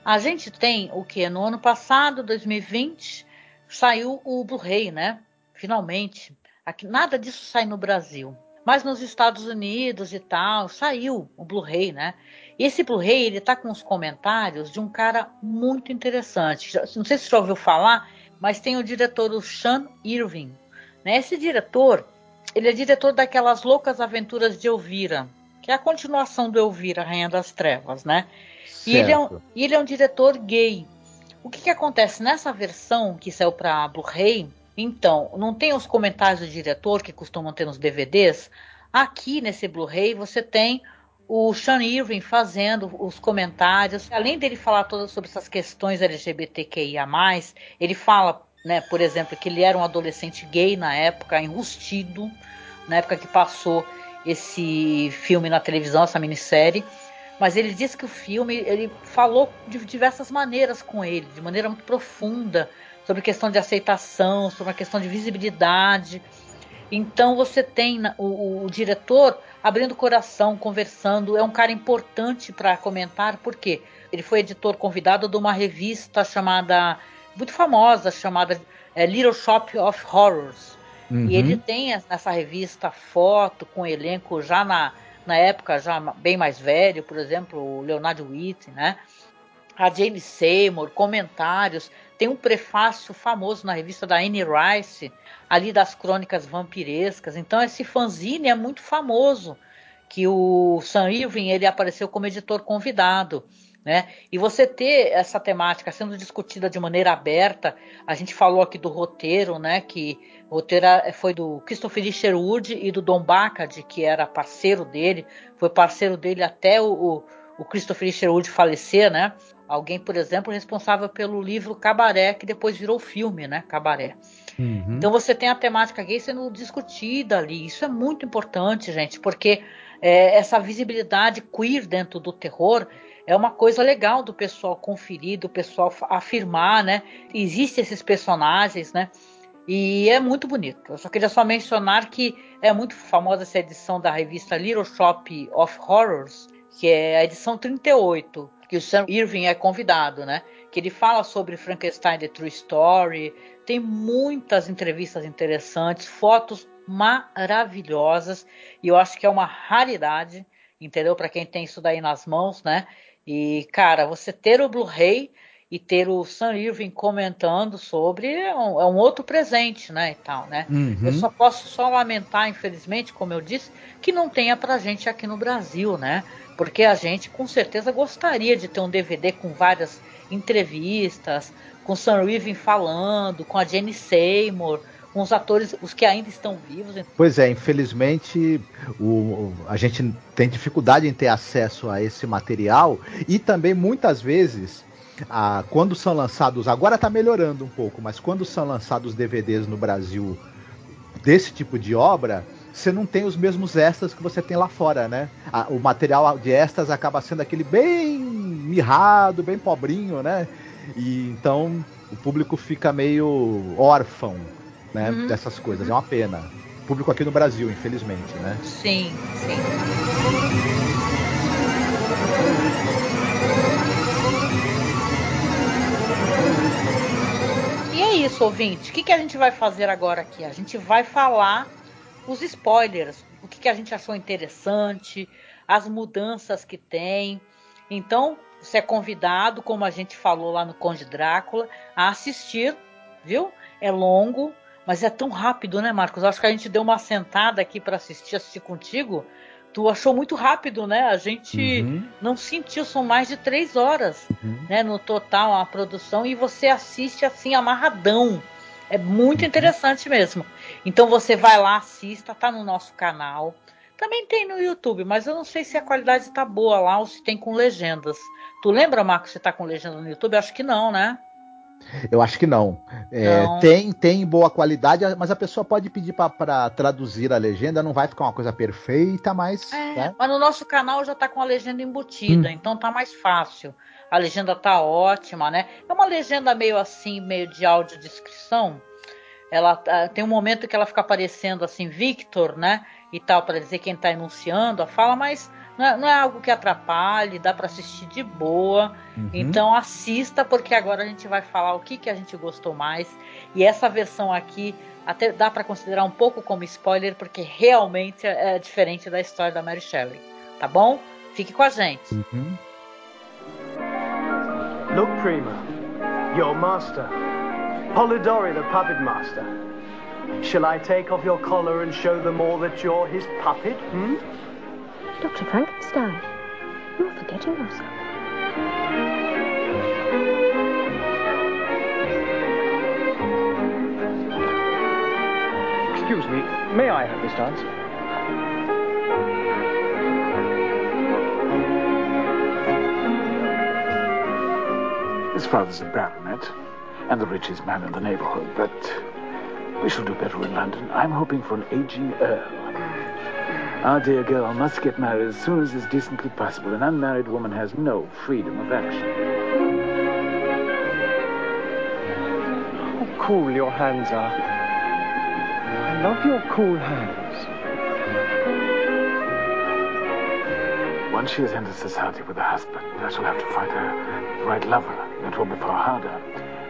B: A gente tem o que? No ano passado, 2020, saiu o Blu-ray, né? Finalmente. Aqui, nada disso sai no Brasil. Mas nos Estados Unidos e tal, saiu o Blu-ray, né? E esse Blu-ray, ele tá com os comentários de um cara muito interessante. Não sei se você já ouviu falar, mas tem o diretor, o Sean Irving. Né? Esse diretor, ele é diretor daquelas Loucas Aventuras de Elvira, que é a continuação do Elvira, Rainha das Trevas, né? E ele, é um, ele é um diretor gay. O que, que acontece nessa versão que saiu para Blu-ray? Então, não tem os comentários do diretor que costumam ter nos DVDs? Aqui nesse Blu-ray você tem o Sean Irving fazendo os comentários. Além dele falar todas sobre essas questões LGBTQIA, ele fala, né, por exemplo, que ele era um adolescente gay na época, enrustido, na época que passou esse filme na televisão, essa minissérie. Mas ele disse que o filme ele falou de diversas maneiras com ele, de maneira muito profunda sobre questão de aceitação, sobre a questão de visibilidade. Então você tem o, o diretor abrindo o coração, conversando. É um cara importante para comentar, porque ele foi editor convidado de uma revista chamada, muito famosa, chamada é, Little Shop of Horrors. Uhum. E ele tem nessa revista foto com elenco já na, na época já bem mais velho, por exemplo, o Leonardo Whitney, né? A Jane Seymour, comentários tem um prefácio famoso na revista da Anne Rice, ali das crônicas vampirescas. Então esse fanzine é muito famoso, que o Sam Irving ele apareceu como editor convidado. Né? E você ter essa temática sendo discutida de maneira aberta, a gente falou aqui do roteiro, né? Que o roteiro foi do Christopher Sherwood e do Don Bacard, que era parceiro dele, foi parceiro dele até o, o, o Christopher Sherwood falecer, né? Alguém, por exemplo, responsável pelo livro Cabaré, que depois virou filme, né? Cabaré. Uhum. Então você tem a temática gay sendo discutida ali. Isso é muito importante, gente, porque é, essa visibilidade queer dentro do terror é uma coisa legal do pessoal conferir, do pessoal afirmar, né? Existem esses personagens, né? E é muito bonito. Eu só queria só mencionar que é muito famosa essa edição da revista Little Shop of Horrors, que é a edição 38 que o Sam Irving é convidado, né? Que ele fala sobre Frankenstein The True Story, tem muitas entrevistas interessantes, fotos maravilhosas, e eu acho que é uma raridade, entendeu? Para quem tem isso daí nas mãos, né? E, cara, você ter o Blu-ray e ter o Sam Irving comentando sobre é um, é um, outro presente, né, e tal, né? Uhum. Eu só posso só lamentar, infelizmente, como eu disse, que não tenha pra gente aqui no Brasil, né? Porque a gente com certeza gostaria de ter um DVD com várias entrevistas, com Sam Irving falando, com a Jenny Seymour, com os atores, os que ainda estão vivos.
C: Pois é, infelizmente o, a gente tem dificuldade em ter acesso a esse material e também muitas vezes ah, quando são lançados, agora está melhorando um pouco, mas quando são lançados DVDs no Brasil desse tipo de obra, você não tem os mesmos extras que você tem lá fora, né? O material de extras acaba sendo aquele bem mirrado, bem pobrinho, né? E então o público fica meio órfão, né? Uhum. Dessas coisas. É uma pena. O público aqui no Brasil, infelizmente, né?
B: Sim, sim. Isso, ouvinte. O que, que a gente vai fazer agora aqui? A gente vai falar os spoilers, o que, que a gente achou interessante, as mudanças que tem. Então, você é convidado, como a gente falou lá no Conde Drácula, a assistir, viu? É longo, mas é tão rápido, né, Marcos? Acho que a gente deu uma sentada aqui para assistir, assistir contigo tu achou muito rápido, né? A gente uhum. não sentiu, são mais de três horas, uhum. né? No total, a produção, e você assiste assim, amarradão. É muito uhum. interessante mesmo. Então você vai lá, assista, tá no nosso canal. Também tem no YouTube, mas eu não sei se a qualidade tá boa lá ou se tem com legendas. Tu lembra, Marcos, se tá com legenda no YouTube? Acho que não, né?
C: Eu acho que não. É, não. Tem, tem boa qualidade, mas a pessoa pode pedir para traduzir a legenda, não vai ficar uma coisa perfeita, mas.
B: É, né? Mas no nosso canal já está com a legenda embutida, hum. então tá mais fácil. A legenda tá ótima, né? É uma legenda meio assim, meio de audiodescrição. Ela ah, tem um momento que ela fica aparecendo assim, Victor, né? E tal, para dizer quem está enunciando a fala, mas não é, não é algo que atrapalhe, dá para assistir de boa. Uhum. Então assista, porque agora a gente vai falar o que, que a gente gostou mais. E essa versão aqui até dá para considerar um pouco como spoiler, porque realmente é, é diferente da história da Mary Shelley. Tá bom? Fique com a gente. Uhum.
D: Look, Prima, your master, Polidori, the puppet master. Shall I take off your collar and show them all that you're his puppet? Hmm?
E: Dr. Frankenstein, you're forgetting yourself.
D: Excuse me, may I have this dance?
F: His father's a baronet and the richest man in the neighborhood, but we shall do better in London. I'm hoping for an aging earl. Our dear girl must get married as soon as is decently possible. An unmarried woman has no freedom of action.
D: How cool your hands are. I love your cool hands.
F: Once she has entered society with a husband, I shall have to find her the right lover. That will be far harder.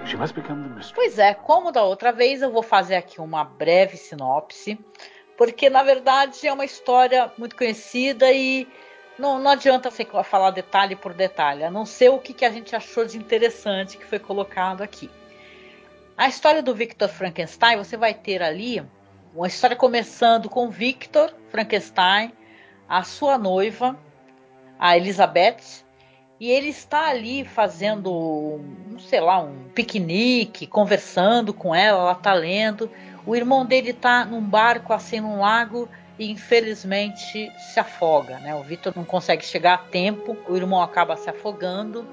F: She must become the mistress.
B: Pois é, como da outra vez, eu vou fazer aqui uma breve sinopse. Porque na verdade é uma história muito conhecida e não, não adianta falar detalhe por detalhe, a não ser o que, que a gente achou de interessante que foi colocado aqui. A história do Victor Frankenstein, você vai ter ali uma história começando com Victor Frankenstein, a sua noiva, a Elizabeth, e ele está ali fazendo, um, sei lá, um piquenique, conversando com ela, ela está lendo. O irmão dele está num barco assim num lago e infelizmente se afoga, né? O Vitor não consegue chegar a tempo, o irmão acaba se afogando.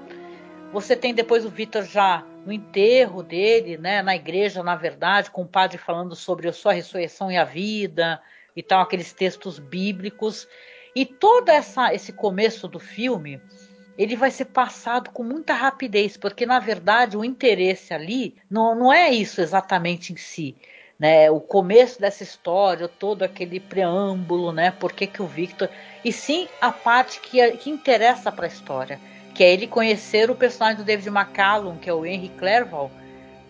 B: Você tem depois o Vitor já no enterro dele, né, na igreja, na verdade, com o padre falando sobre a sua ressurreição e a vida e tal, aqueles textos bíblicos. E todo essa, esse começo do filme, ele vai ser passado com muita rapidez, porque na verdade o interesse ali não, não é isso exatamente em si né, o começo dessa história, todo aquele preâmbulo, né, por que, que o Victor, e sim a parte que, que interessa para a história, que é ele conhecer o personagem do David McCallum, que é o Henry Clerval,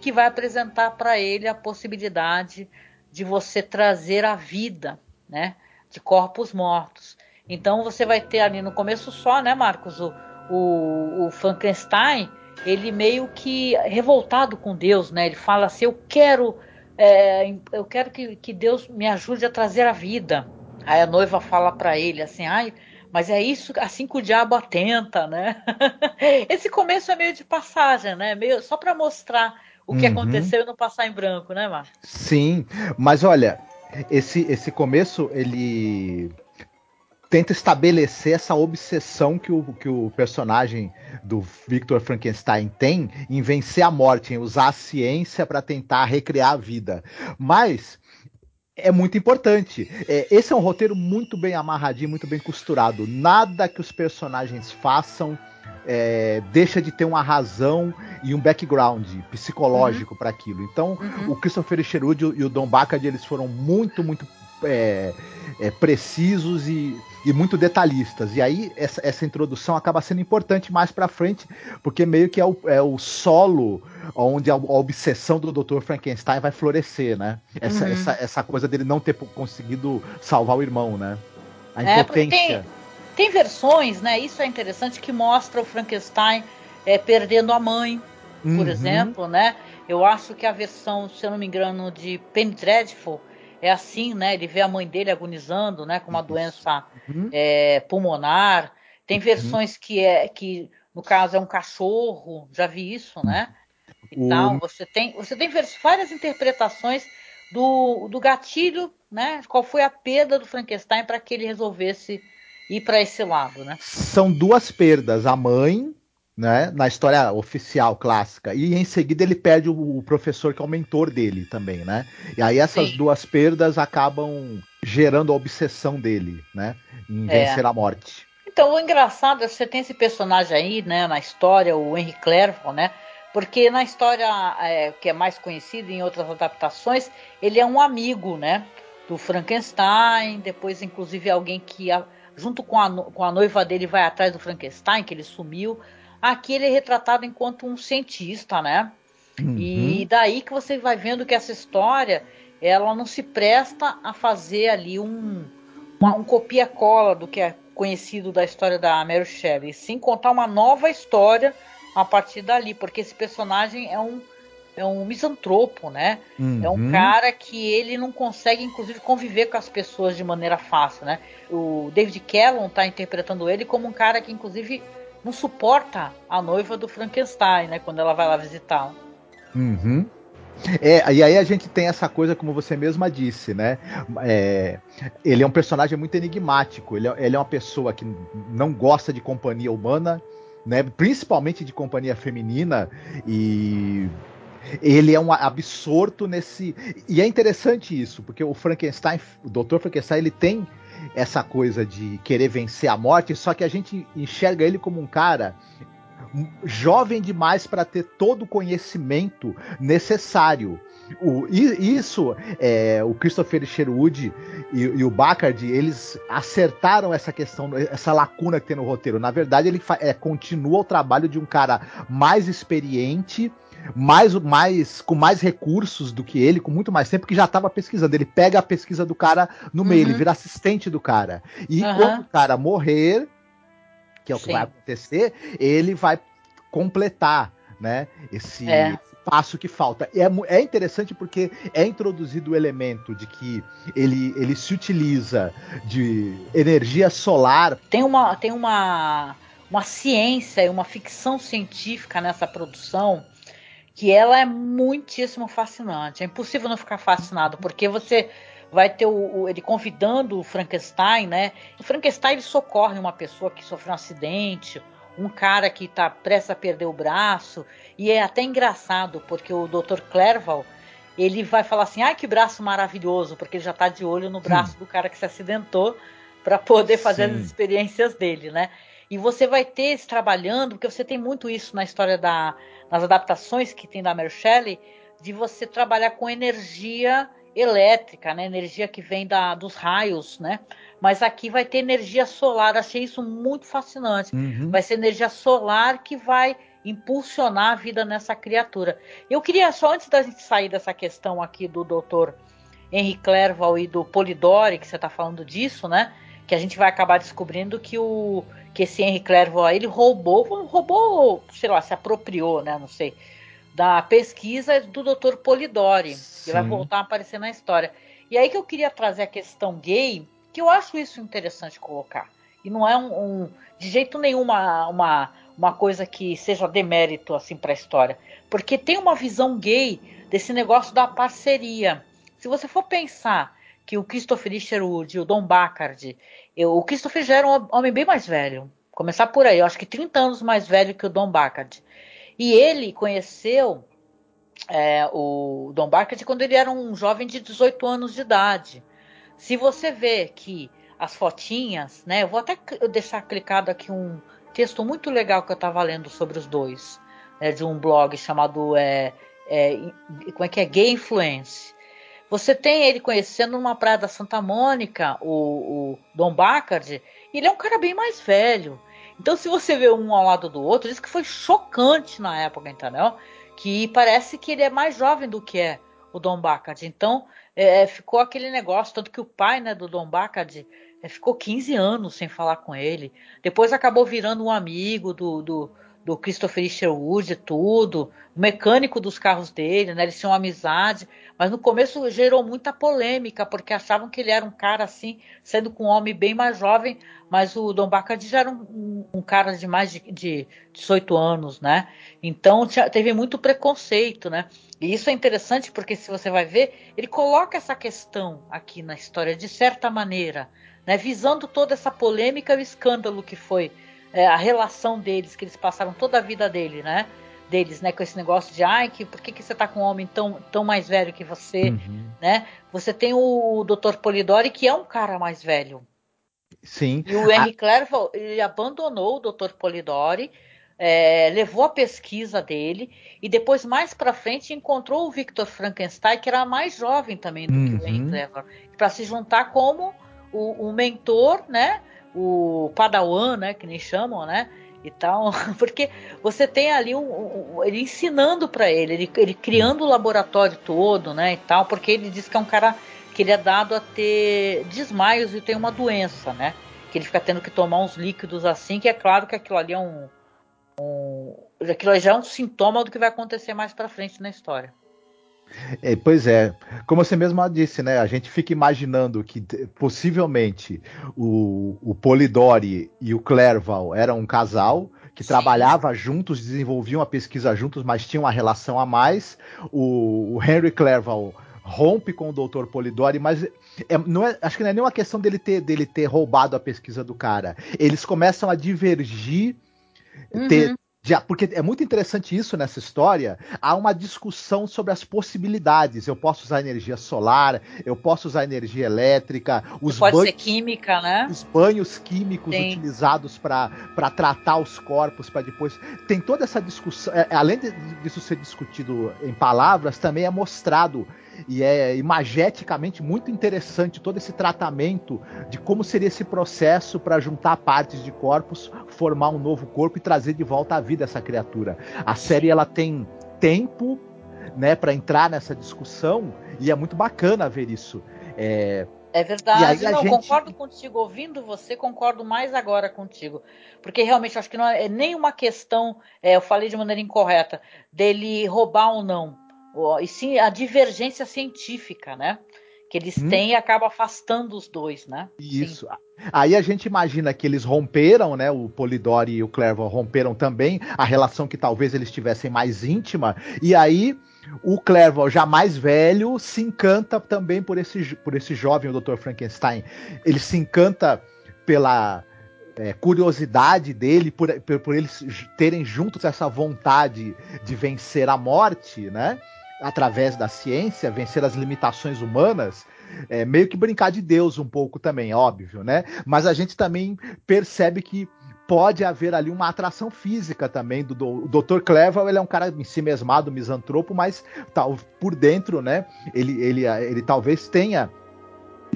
B: que vai apresentar para ele a possibilidade de você trazer a vida, né, de corpos mortos. Então você vai ter ali no começo só, né, Marcos, o, o, o Frankenstein, ele meio que revoltado com Deus, né? Ele fala assim, eu quero, é, eu quero que, que Deus me ajude a trazer a vida. Aí a noiva fala para ele assim, ai, mas é isso assim que o diabo atenta, né? Esse começo é meio de passagem, né? Meio só para mostrar o que uhum. aconteceu e não passar em branco, né, Marcos?
C: Sim, mas olha, esse esse começo ele tenta estabelecer essa obsessão que o, que o personagem do Victor Frankenstein tem em vencer a morte, em usar a ciência para tentar recriar a vida. Mas é muito importante. É, esse é um roteiro muito bem amarradinho, muito bem costurado. Nada que os personagens façam é, deixa de ter uma razão e um background psicológico uhum. para aquilo. Então, uhum. o Christopher Sherwood e o Don Bacard, eles foram muito, muito é, é, precisos e, e, muito detalhistas. E aí essa, essa introdução acaba sendo importante mais para frente, porque meio que é o, é o solo onde a, a, obsessão do Dr. Frankenstein vai florescer, né? Essa, uhum. essa, essa coisa dele não ter conseguido salvar o irmão, né?
B: A é, impotência. É, tem, tem, versões, né? Isso é interessante que mostra o Frankenstein é, perdendo a mãe, por uhum. exemplo, né? Eu acho que a versão, se eu não me engano, de Penny Dreadful é assim, né? Ele vê a mãe dele agonizando, né? Com uma doença uhum. é, pulmonar. Tem uhum. versões que é que no caso é um cachorro, já vi isso, né? Então você tem você tem várias interpretações do, do gatilho, né? Qual foi a perda do Frankenstein para que ele resolvesse ir para esse lado, né?
C: São duas perdas, a mãe né, na história oficial clássica. E em seguida ele perde o, o professor que é o mentor dele também, né? E aí essas Sim. duas perdas acabam gerando a obsessão dele, né, em é. vencer a morte.
B: Então, o engraçado é que você tem esse personagem aí, né, na história, o Henry Clerval, né? Porque na história é, que é mais conhecida em outras adaptações, ele é um amigo, né, do Frankenstein, depois inclusive alguém que junto com a, com a noiva dele vai atrás do Frankenstein, que ele sumiu. Aqui ele é retratado enquanto um cientista, né? Uhum. E daí que você vai vendo que essa história ela não se presta a fazer ali um, uma, um copia-cola do que é conhecido da história da Mary Shelley, sim contar uma nova história a partir dali, porque esse personagem é um é um misantropo, né? Uhum. É um uhum. cara que ele não consegue, inclusive, conviver com as pessoas de maneira fácil, né? O David Kellon está interpretando ele como um cara que, inclusive, não suporta a noiva do Frankenstein, né? Quando ela vai lá visitá-lo.
C: Uhum. É, e aí a gente tem essa coisa, como você mesma disse, né? É, ele é um personagem muito enigmático. Ele é, ele é uma pessoa que não gosta de companhia humana, né? Principalmente de companhia feminina e ele é um absorto nesse e é interessante isso porque o Frankenstein, o Dr. Frankenstein, ele tem essa coisa de querer vencer a morte, só que a gente enxerga ele como um cara jovem demais para ter todo o conhecimento necessário. O, isso, é, o Christopher Sherwood e, e, o Bacard, eles acertaram essa questão, essa lacuna que tem no roteiro. Na verdade, ele é, continua o trabalho de um cara mais experiente, mais, mais com mais recursos do que ele, com muito mais tempo, que já estava pesquisando. Ele pega a pesquisa do cara no meio, uhum. ele vira assistente do cara. E uhum. quando o cara morrer, que é o que Sim. vai acontecer, ele vai completar, né? Esse, é. passo que falta. E é, é interessante porque é introduzido o elemento de que ele, ele se utiliza de energia solar.
B: Tem uma, tem uma, uma ciência e uma ficção científica nessa produção que ela é muitíssimo fascinante. É impossível não ficar fascinado, porque você vai ter o, o, ele convidando o Frankenstein, né? O Frankenstein ele socorre uma pessoa que sofreu um acidente, um cara que está prestes a perder o braço, e é até engraçado, porque o Dr. Clerval, ele vai falar assim: "Ai, que braço maravilhoso", porque ele já está de olho no braço hum. do cara que se acidentou para poder fazer Sim. as experiências dele, né? E você vai ter esse trabalhando, porque você tem muito isso na história da nas adaptações que tem da Mary Shelley, de você trabalhar com energia elétrica, né? Energia que vem da, dos raios, né? mas aqui vai ter energia solar. Achei isso muito fascinante.
C: Uhum.
B: Vai ser energia solar que vai impulsionar a vida nessa criatura. Eu queria só antes da gente sair dessa questão aqui do Dr. Henry Clerval e do Polidori, que você está falando disso, né? Que a gente vai acabar descobrindo que o que esse Henry Clerval ele roubou, roubou, sei lá, se apropriou, né? Não sei, da pesquisa do Dr. Polidori, que vai voltar a aparecer na história. E aí que eu queria trazer a questão gay, que eu acho isso interessante colocar. E não é um, um de jeito nenhum uma, uma, uma coisa que seja demérito assim para a história, porque tem uma visão gay desse negócio da parceria. Se você for pensar que o Christopher Sherwood e o Don Bacard, eu, o Christopher já era um homem bem mais velho, começar por aí, eu acho que 30 anos mais velho que o Don Bacard. E ele conheceu é, o Don Bacard quando ele era um jovem de 18 anos de idade. Se você vê que as fotinhas, né? Eu vou até deixar clicado aqui um texto muito legal que eu estava lendo sobre os dois, né, de um blog chamado é, é, como é que é Gay Influence. Você tem ele conhecendo numa praia da Santa Mônica, o, o Dom Bacard, ele é um cara bem mais velho. Então, se você vê um ao lado do outro, isso que foi chocante na época, entendeu? Que parece que ele é mais jovem do que é o Dom Bacard. Então, é, ficou aquele negócio, tanto que o pai né, do Dom Bacard é, ficou 15 anos sem falar com ele. Depois acabou virando um amigo do, do, do Christopher Sherwood e tudo, o mecânico dos carros dele, né? Eles tinham amizade, mas no começo gerou muita polêmica, porque achavam que ele era um cara assim, sendo com um homem bem mais jovem, mas o Dom Bacardi já era um, um, cara de mais de, de 18 anos, né? Então tinha, teve muito preconceito, né? E isso é interessante porque se você vai ver, ele coloca essa questão aqui na história de certa maneira né, visando toda essa polêmica e o escândalo que foi é, a relação deles, que eles passaram toda a vida dele, né? Deles, né? Com esse negócio de ai, que, por que, que você tá com um homem tão, tão mais velho que você, uhum. né? Você tem o Dr. Polidori, que é um cara mais velho.
C: Sim.
B: E o Henry a... Clerval, ele abandonou o Dr. Polidori, é, levou a pesquisa dele e depois mais para frente encontrou o Victor Frankenstein que era mais jovem também do uhum. que o Henry uhum. Clerval para se juntar como o, o mentor, né? O padawan, né? Que nem chamam, né? E tal, porque você tem ali um, um ele ensinando para ele, ele, ele criando o laboratório todo, né? E tal, porque ele diz que é um cara que ele é dado a ter desmaios e tem uma doença, né? Que ele fica tendo que tomar uns líquidos assim, que é claro que aquilo ali é um, um aquilo já é um sintoma do que vai acontecer mais para frente na história.
C: É, pois é, como você mesmo disse, né? A gente fica imaginando que possivelmente o, o Polidori e o Clerval eram um casal que Sim. trabalhava juntos, desenvolviam a pesquisa juntos, mas tinham uma relação a mais. O, o Henry Clerval rompe com o Dr. Polidori, mas é, não é, acho que não é nenhuma questão dele ter, dele ter roubado a pesquisa do cara. Eles começam a divergir, uhum. ter, porque é muito interessante isso nessa história. Há uma discussão sobre as possibilidades. Eu posso usar energia solar, eu posso usar energia elétrica, os
B: pode banhos, ser química, né?
C: Os banhos químicos Sim. utilizados para tratar os corpos, para depois. Tem toda essa discussão. É, além disso ser discutido em palavras, também é mostrado e é imageticamente muito interessante todo esse tratamento de como seria esse processo para juntar partes de corpos, formar um novo corpo e trazer de volta à vida essa criatura. A série ela tem tempo, né, para entrar nessa discussão e é muito bacana ver isso.
B: É, é verdade, não, gente... concordo contigo. Ouvindo você, concordo mais agora contigo. Porque realmente acho que não é nem uma questão, é, eu falei de maneira incorreta, dele roubar ou não e sim a divergência científica, né? Que eles hum. têm e acaba afastando os dois, né?
C: Isso. Sim. Aí a gente imagina que eles romperam, né? O Polidori e o Clerval romperam também a relação que talvez eles tivessem mais íntima. E aí o Clerval, já mais velho, se encanta também por esse, por esse jovem, o Dr. Frankenstein. Ele se encanta pela é, curiosidade dele, por, por, por eles terem juntos essa vontade de vencer a morte, né? Através da ciência, vencer as limitações humanas, é meio que brincar de Deus um pouco também, óbvio, né? Mas a gente também percebe que pode haver ali uma atração física também do, do Dr. Clevel, ele é um cara em si mesmado, misantropo, mas tal, por dentro, né, ele, ele, ele talvez tenha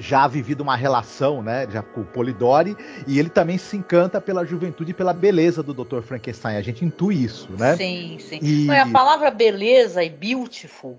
C: já vivido uma relação, né, já com o Polidori, e ele também se encanta pela juventude e pela beleza do Dr. Frankenstein. A gente intui isso, né?
B: Sim, sim. E... A palavra beleza e beautiful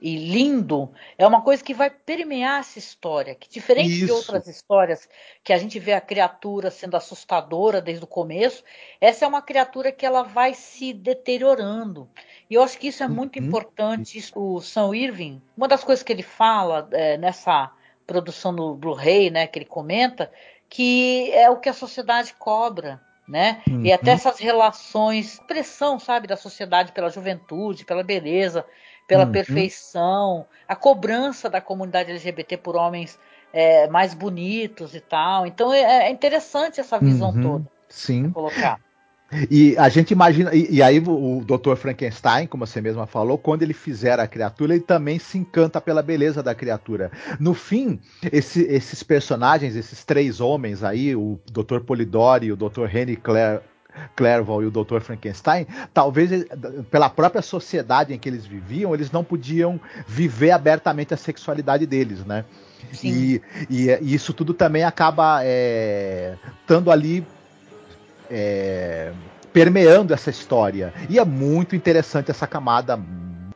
B: e lindo é uma coisa que vai permear essa história, que diferente Isso. de outras histórias que a gente vê a criatura sendo assustadora desde o começo, essa é uma criatura que ela vai se deteriorando. E eu acho que isso é muito uhum. importante. O Sam Irving, uma das coisas que ele fala é, nessa produção do Blu-ray, né, que ele comenta, que é o que a sociedade cobra, né? Uhum. E até essas relações, pressão, sabe, da sociedade pela juventude, pela beleza, pela uhum. perfeição, a cobrança da comunidade LGBT por homens é, mais bonitos e tal. Então é, é interessante essa visão
C: uhum.
B: toda.
C: Sim.
B: Colocar.
C: E a gente imagina, e, e, aí o, Dr. Frankenstein, como você mesma falou, quando ele fizer a criatura, ele também se encanta pela beleza da criatura. No fim, esse, esses personagens, esses três homens aí, o Dr. Polidori, o Dr. Henry Clare, Clerval e o Dr. Frankenstein, talvez eh, pela própria sociedade em que eles viviam, eles não podiam viver abertamente a sexualidade deles, né? E, e, e, isso tudo também acaba é, estando ali é, permeando essa história. E é muito interessante essa camada,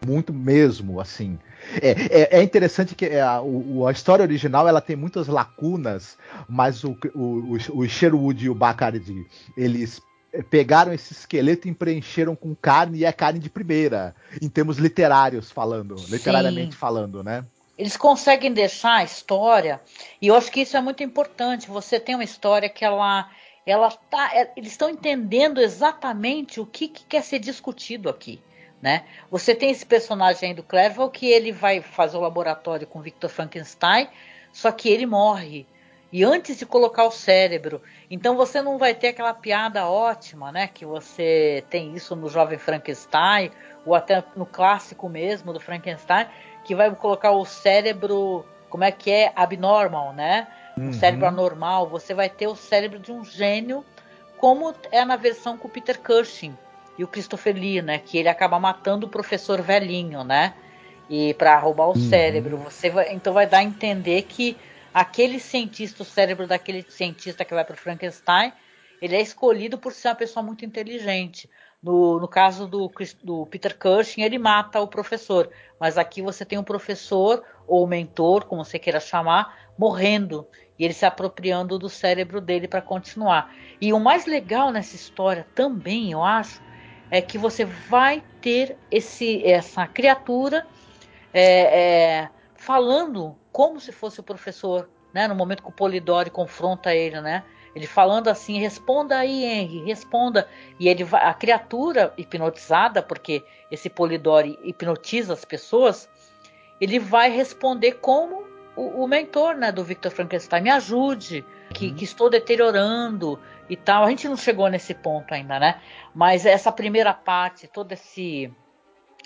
C: muito mesmo, assim. É, é, é interessante que a, a, história original ela tem muitas lacunas, mas o, o, o Sherwood e o Bacardi, eles pegaram esse esqueleto e preencheram com carne e é carne de primeira, em termos literários falando, Sim. literariamente falando, né?
B: Eles conseguem deixar a história, e eu acho que isso é muito importante. Você tem uma história que ela ela tá, é, eles estão entendendo exatamente o que, que, quer ser discutido aqui. Né? Você tem esse personagem aí do Clerval que ele vai fazer o laboratório com Victor Frankenstein, só que ele morre. E antes de colocar o cérebro. Então você não vai ter aquela piada ótima, né? Que você tem isso no Jovem Frankenstein, ou até no clássico mesmo do Frankenstein, que vai colocar o cérebro, como é que é? Abnormal, né? Um uhum. cérebro anormal, você vai ter o cérebro de um gênio, como é na versão com o Peter Cushing e o Christopher Lee, né? Que ele acaba matando o professor velhinho, né? E para roubar o uhum. cérebro, você vai, então vai dar a entender que aquele cientista, o cérebro daquele cientista que vai para Frankenstein, ele é escolhido por ser uma pessoa muito inteligente. No, no caso do, do, Peter Cushing, ele mata o professor, mas aqui você tem um professor ou mentor, como você queira chamar, morrendo e ele se apropriando do cérebro dele para continuar. E o mais legal nessa história também, eu acho, é que você vai ter esse, essa criatura é, é, falando como se fosse o professor, né? No momento que o Polidori confronta ele, né? Ele falando assim, responda aí, Henry, responda. E ele vai, a criatura hipnotizada, porque esse Polidori hipnotiza as pessoas, ele vai responder como o, o, mentor né, do Victor Frankenstein, me ajude, que, uhum. que, estou deteriorando e tal. A gente não chegou nesse ponto ainda, né? Mas essa primeira parte, toda esse,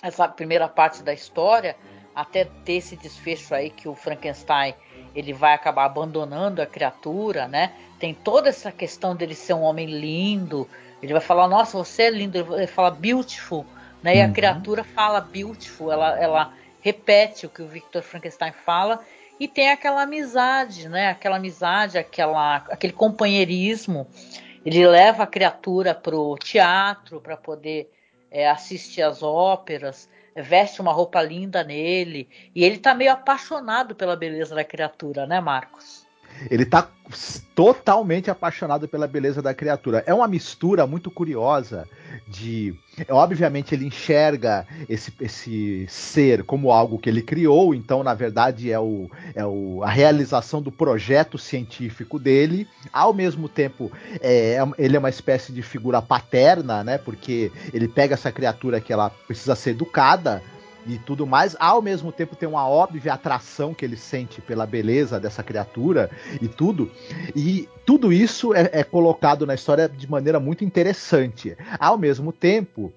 B: essa primeira parte da história, até ter esse desfecho aí que o Frankenstein ele vai acabar abandonando a criatura, né? Tem toda essa questão dele ser um homem lindo. Ele vai falar, nossa, você é lindo. Ele vai falar beautiful, né? E a uhum. criatura fala beautiful. Ela, ela repete o que o Victor Frankenstein fala e tem aquela amizade, né? Aquela amizade, aquela, aquele companheirismo. Ele leva a criatura pro teatro para poder é, assistir às óperas, veste uma roupa linda nele e ele tá meio apaixonado pela beleza da criatura, né, Marcos?
C: Ele tá totalmente apaixonado pela beleza da criatura. É uma mistura muito curiosa de. Obviamente, ele enxerga esse, esse ser como algo que ele criou, então, na verdade, é, o, é o, a realização do projeto científico dele. Ao mesmo tempo, é, ele é uma espécie de figura paterna, né? Porque ele pega essa criatura que ela precisa ser educada e tudo mais, ao mesmo tempo tem uma óbvia atração que ele sente pela beleza dessa criatura e tudo. E tudo isso é, é colocado na história de maneira muito interessante. Ao mesmo tempo,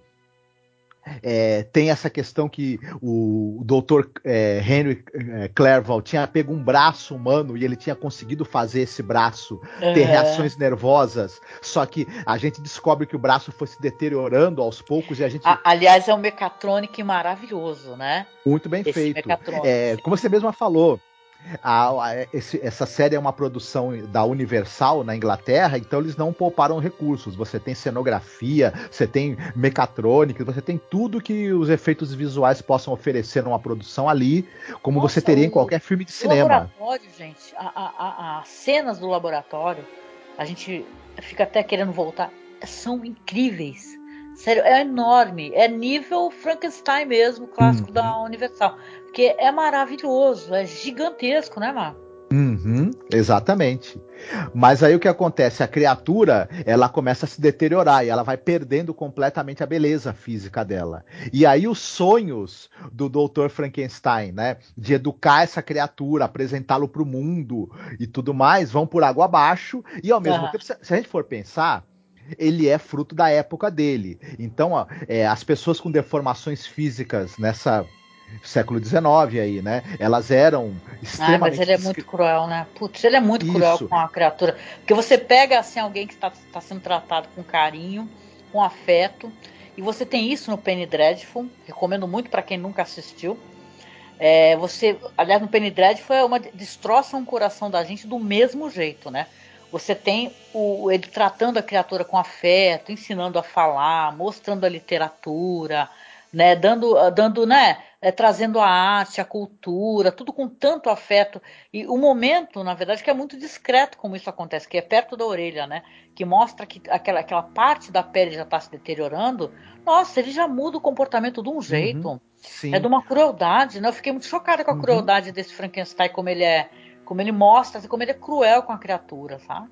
C: é, tem essa questão que o, Dr. É, Henry é, Clerval tinha pego um braço humano e ele tinha conseguido fazer esse braço ter reações nervosas. Só que a gente descobre que o braço foi se deteriorando aos poucos e a gente. A,
B: aliás, é um mecatronic maravilhoso, né?
C: Muito bem esse feito. É, como você mesma falou, a, a, esse, essa série é uma produção da Universal na Inglaterra, então eles não pouparam recursos. Você tem cenografia, você tem mecatrônica, você tem tudo que os efeitos visuais possam oferecer numa produção ali, como Nossa, você teria em qualquer filme de cinema.
B: laboratório, gente, as cenas do laboratório, a gente fica até querendo voltar, são incríveis. Sério, é enorme. É nível Frankenstein mesmo, clássico uhum. da Universal. Porque é maravilhoso, é gigantesco, né, Marco?
C: Uhum, exatamente. Mas aí o que acontece? A criatura ela começa a se deteriorar e ela vai perdendo completamente a beleza física dela. E aí os sonhos do Dr. Frankenstein, né, de educar essa criatura, apresentá-lo para o mundo e tudo mais, vão por água abaixo. E ao mesmo tempo, se a gente for pensar, ele é fruto da época dele. Então, ó, é, as pessoas com deformações físicas nessa século XIX aí, né? Elas eram extremamente... Ah,
B: mas ele é muito cruel, né? Putz, ele é muito Isso. cruel com a criatura. Porque você pega, assim, alguém que está tá sendo tratado com carinho, com afeto, e você tem isso no Penny Dreadful, recomendo muito para quem nunca assistiu. É, você, aliás, no Penny Dreadful é uma destroça um coração da gente do mesmo jeito, né? Você tem o, ele tratando a criatura com afeto, ensinando a falar, mostrando a literatura, né, dando, dando, né, é, trazendo a arte, a cultura, tudo com tanto afeto e o momento, na verdade, que é muito discreto como isso acontece, que é perto da orelha, né, que mostra que aquela, aquela parte da pele já está se deteriorando. Nossa, ele já muda o comportamento de um jeito, uhum, é de uma crueldade, né? Eu fiquei muito chocada com a uhum. crueldade desse Frankenstein como ele é como ele mostra, assim, como ele é cruel com a criatura, sabe?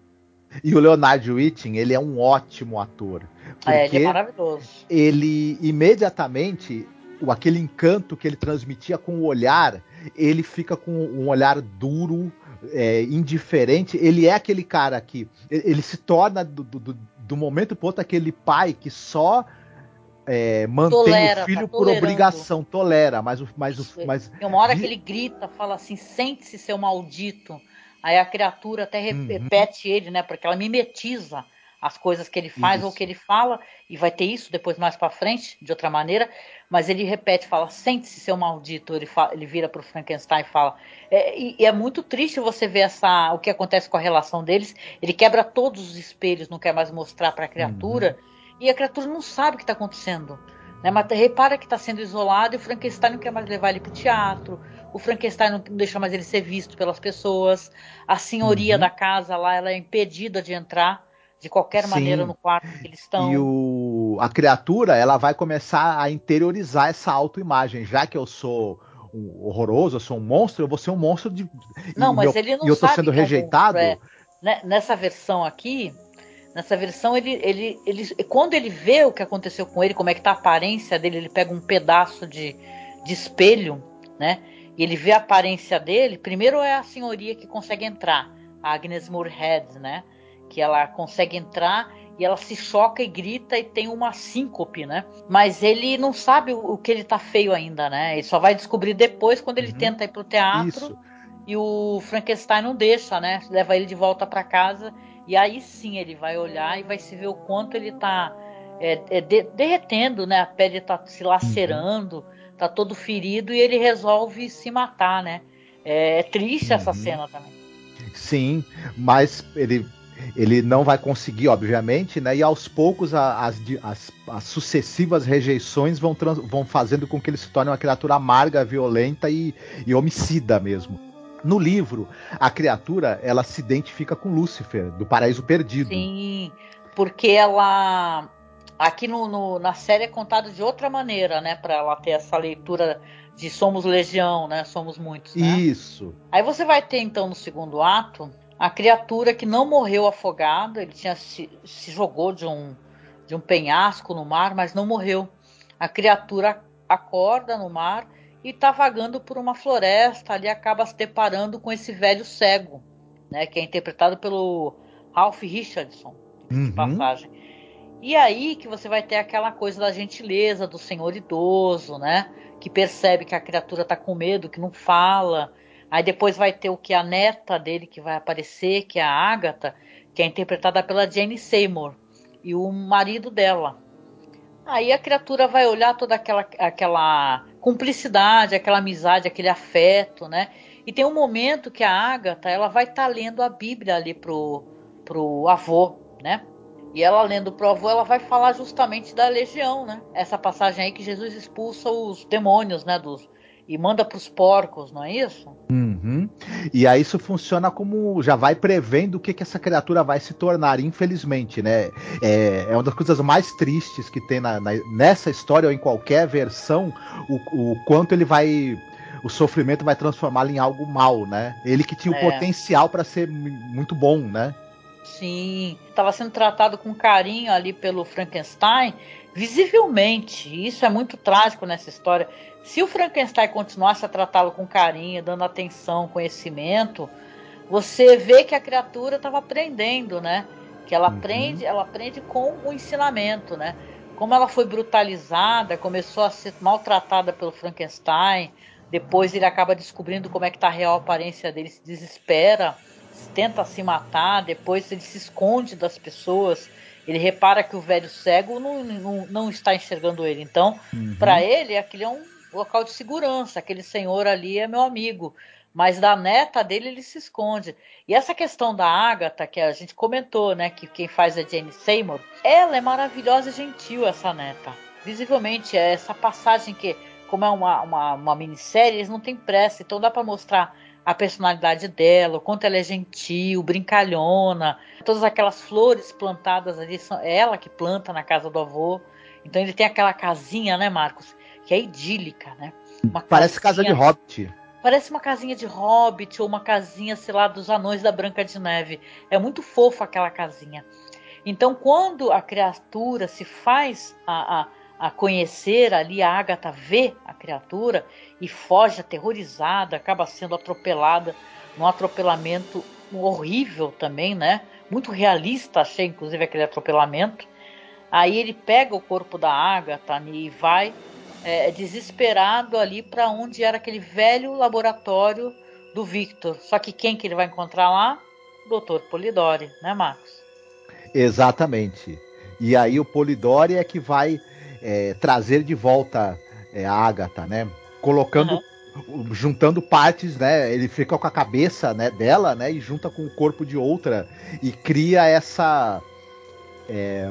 C: E o Leonard Whiting, ele é um ótimo ator.
B: É, ele é maravilhoso.
C: Ele imediatamente, aquele encanto que ele transmitia com o olhar, ele fica com um olhar duro, é, indiferente. Ele é aquele cara que. Ele se torna do, do, do momento pro outro aquele pai que só é, mantém tolera, o filho tá por obrigação, tolera, mas o. Mas, o, mas...
B: Tem uma hora que ele grita, fala assim: sente-se, seu maldito. Aí a criatura até uhum. repete ele, né? Porque ela mimetiza as coisas que ele faz isso. ou que ele fala, e vai ter isso depois mais para frente, de outra maneira, mas ele repete, fala, sente-se, seu maldito, ele, fala, ele vira pro Frankenstein e fala. É, e, e, é muito triste você ver essa, o que acontece com a relação deles, ele quebra todos os espelhos, não quer mais mostrar para a criatura, uhum e a criatura não sabe o que está acontecendo. Né? Mas repara que está sendo isolado e o Frankenstein não quer mais levar ele para o teatro. O Frankenstein não deixa mais ele ser visto pelas pessoas. A senhoria uhum. da casa lá ela é impedida de entrar de qualquer Sim. maneira no quarto que eles estão.
C: E o, a criatura ela vai começar a interiorizar essa autoimagem. Já que eu sou um horroroso, eu sou um monstro, eu vou ser um monstro de.
B: Não, mas meu, ele não
C: E eu tô sendo
B: é
C: rejeitado. É
B: Nessa versão aqui, Nessa versão, ele, ele, ele, quando ele vê o que aconteceu com ele, como é que tá a aparência dele, ele pega um pedaço de, de espelho, né? E ele vê a aparência dele. Primeiro é a senhoria que consegue entrar, a Agnes Moorehead, né? Que ela consegue entrar e ela se choca e grita e tem uma síncope, né? Mas ele não sabe o, que ele tá feio ainda, né? Ele só vai descobrir depois quando ele uhum. tenta ir pro teatro. Isso. E o Frankenstein não deixa, né? Leva ele de volta para casa e aí sim ele vai olhar e vai se ver o quanto ele está é, é, de, derretendo, né? A pele está se lacerando, está todo ferido e ele resolve se matar, né? É, é triste uhum. essa cena também.
C: Sim, mas ele ele não vai conseguir, obviamente, né? E aos poucos as, as, as sucessivas rejeições vão, trans, vão fazendo com que ele se torne uma criatura amarga, violenta e, e homicida mesmo. No livro, a criatura ela se identifica com Lúcifer, do Paraíso Perdido.
B: Sim, porque ela. Aqui no, no na série é contado de outra maneira, né? Para ela ter essa leitura de somos legião, né? Somos muitos. Né?
C: Isso.
B: Aí você vai ter então no segundo ato a criatura que não morreu afogada, ele tinha se, se jogou de um de um penhasco no mar, mas não morreu. A criatura acorda no mar e está vagando por uma floresta, ali acaba se deparando com esse velho cego, né, que é interpretado pelo Ralph Richardson, uhum. de passagem. E aí que você vai ter aquela coisa da gentileza do senhor idoso, né, que percebe que a criatura está com medo, que não fala. Aí depois vai ter o que a neta dele que vai aparecer, que é a Agatha, que é interpretada pela Jane Seymour, e o marido dela, Aí a criatura vai olhar toda aquela, aquela cumplicidade, aquela amizade, aquele afeto, né? E tem um momento que a Agatha ela vai estar tá lendo a Bíblia ali pro, pro avô, né? E ela lendo pro avô, ela vai falar justamente da legião, né? Essa passagem aí que Jesus expulsa os demônios, né? Dos, e manda para os porcos, não é isso?
C: Uhum. E aí isso funciona como já vai prevendo o que, que essa criatura vai se tornar, infelizmente, né? É, é uma das coisas mais tristes que tem na, na, nessa história ou em qualquer versão, o, o quanto ele vai o sofrimento vai transformá-lo em algo mal, né? Ele que tinha o é. potencial para ser muito bom, né?
B: Sim, estava sendo tratado com carinho ali pelo Frankenstein, visivelmente. Isso é muito trágico nessa história. Se o Frankenstein continuasse a tratá-lo com carinho, dando atenção, conhecimento, você vê que a criatura estava aprendendo, né? Que ela uhum. aprende, ela aprende com o ensinamento, né? Como ela foi brutalizada, começou a ser maltratada pelo Frankenstein, depois ele acaba descobrindo como é que tá a real aparência dele, se desespera, tenta se matar, depois ele se esconde das pessoas. Ele repara que o velho cego não, não, não está enxergando ele. Então, uhum. para ele, aquele é um local de segurança. Aquele senhor ali é meu amigo. Mas da neta dele ele se esconde. E essa questão da Agatha, que a gente comentou, né? Que quem faz é Jane Seymour, ela é maravilhosa e gentil, essa neta. Visivelmente, é essa passagem que como é uma, uma, uma minissérie, eles não têm pressa, então dá para mostrar a personalidade dela, o quanto ela é gentil, brincalhona, todas aquelas flores plantadas ali, são é ela que planta na casa do avô. Então ele tem aquela casinha, né, Marcos, que é idílica, né?
C: Uma Parece casinha, casa de hobbit.
B: Parece uma casinha de hobbit ou uma casinha, sei lá, dos anões da Branca de Neve. É muito fofa aquela casinha. Então, quando a criatura se faz a, a a conhecer ali, a Agatha vê a criatura e foge aterrorizada, acaba sendo atropelada num atropelamento horrível também, né? Muito realista, achei inclusive aquele atropelamento. Aí ele pega o corpo da Agatha e vai é, desesperado ali para onde era aquele velho laboratório do Victor. Só que quem que ele vai encontrar lá? O Dr. Polidori, né, Marcos?
C: Exatamente. E aí o Polidori é que vai é, trazer de volta é, a Agatha, né? Colocando, uhum. juntando partes, né? Ele fica com a cabeça né, dela, né? E junta com o corpo de outra e cria essa é,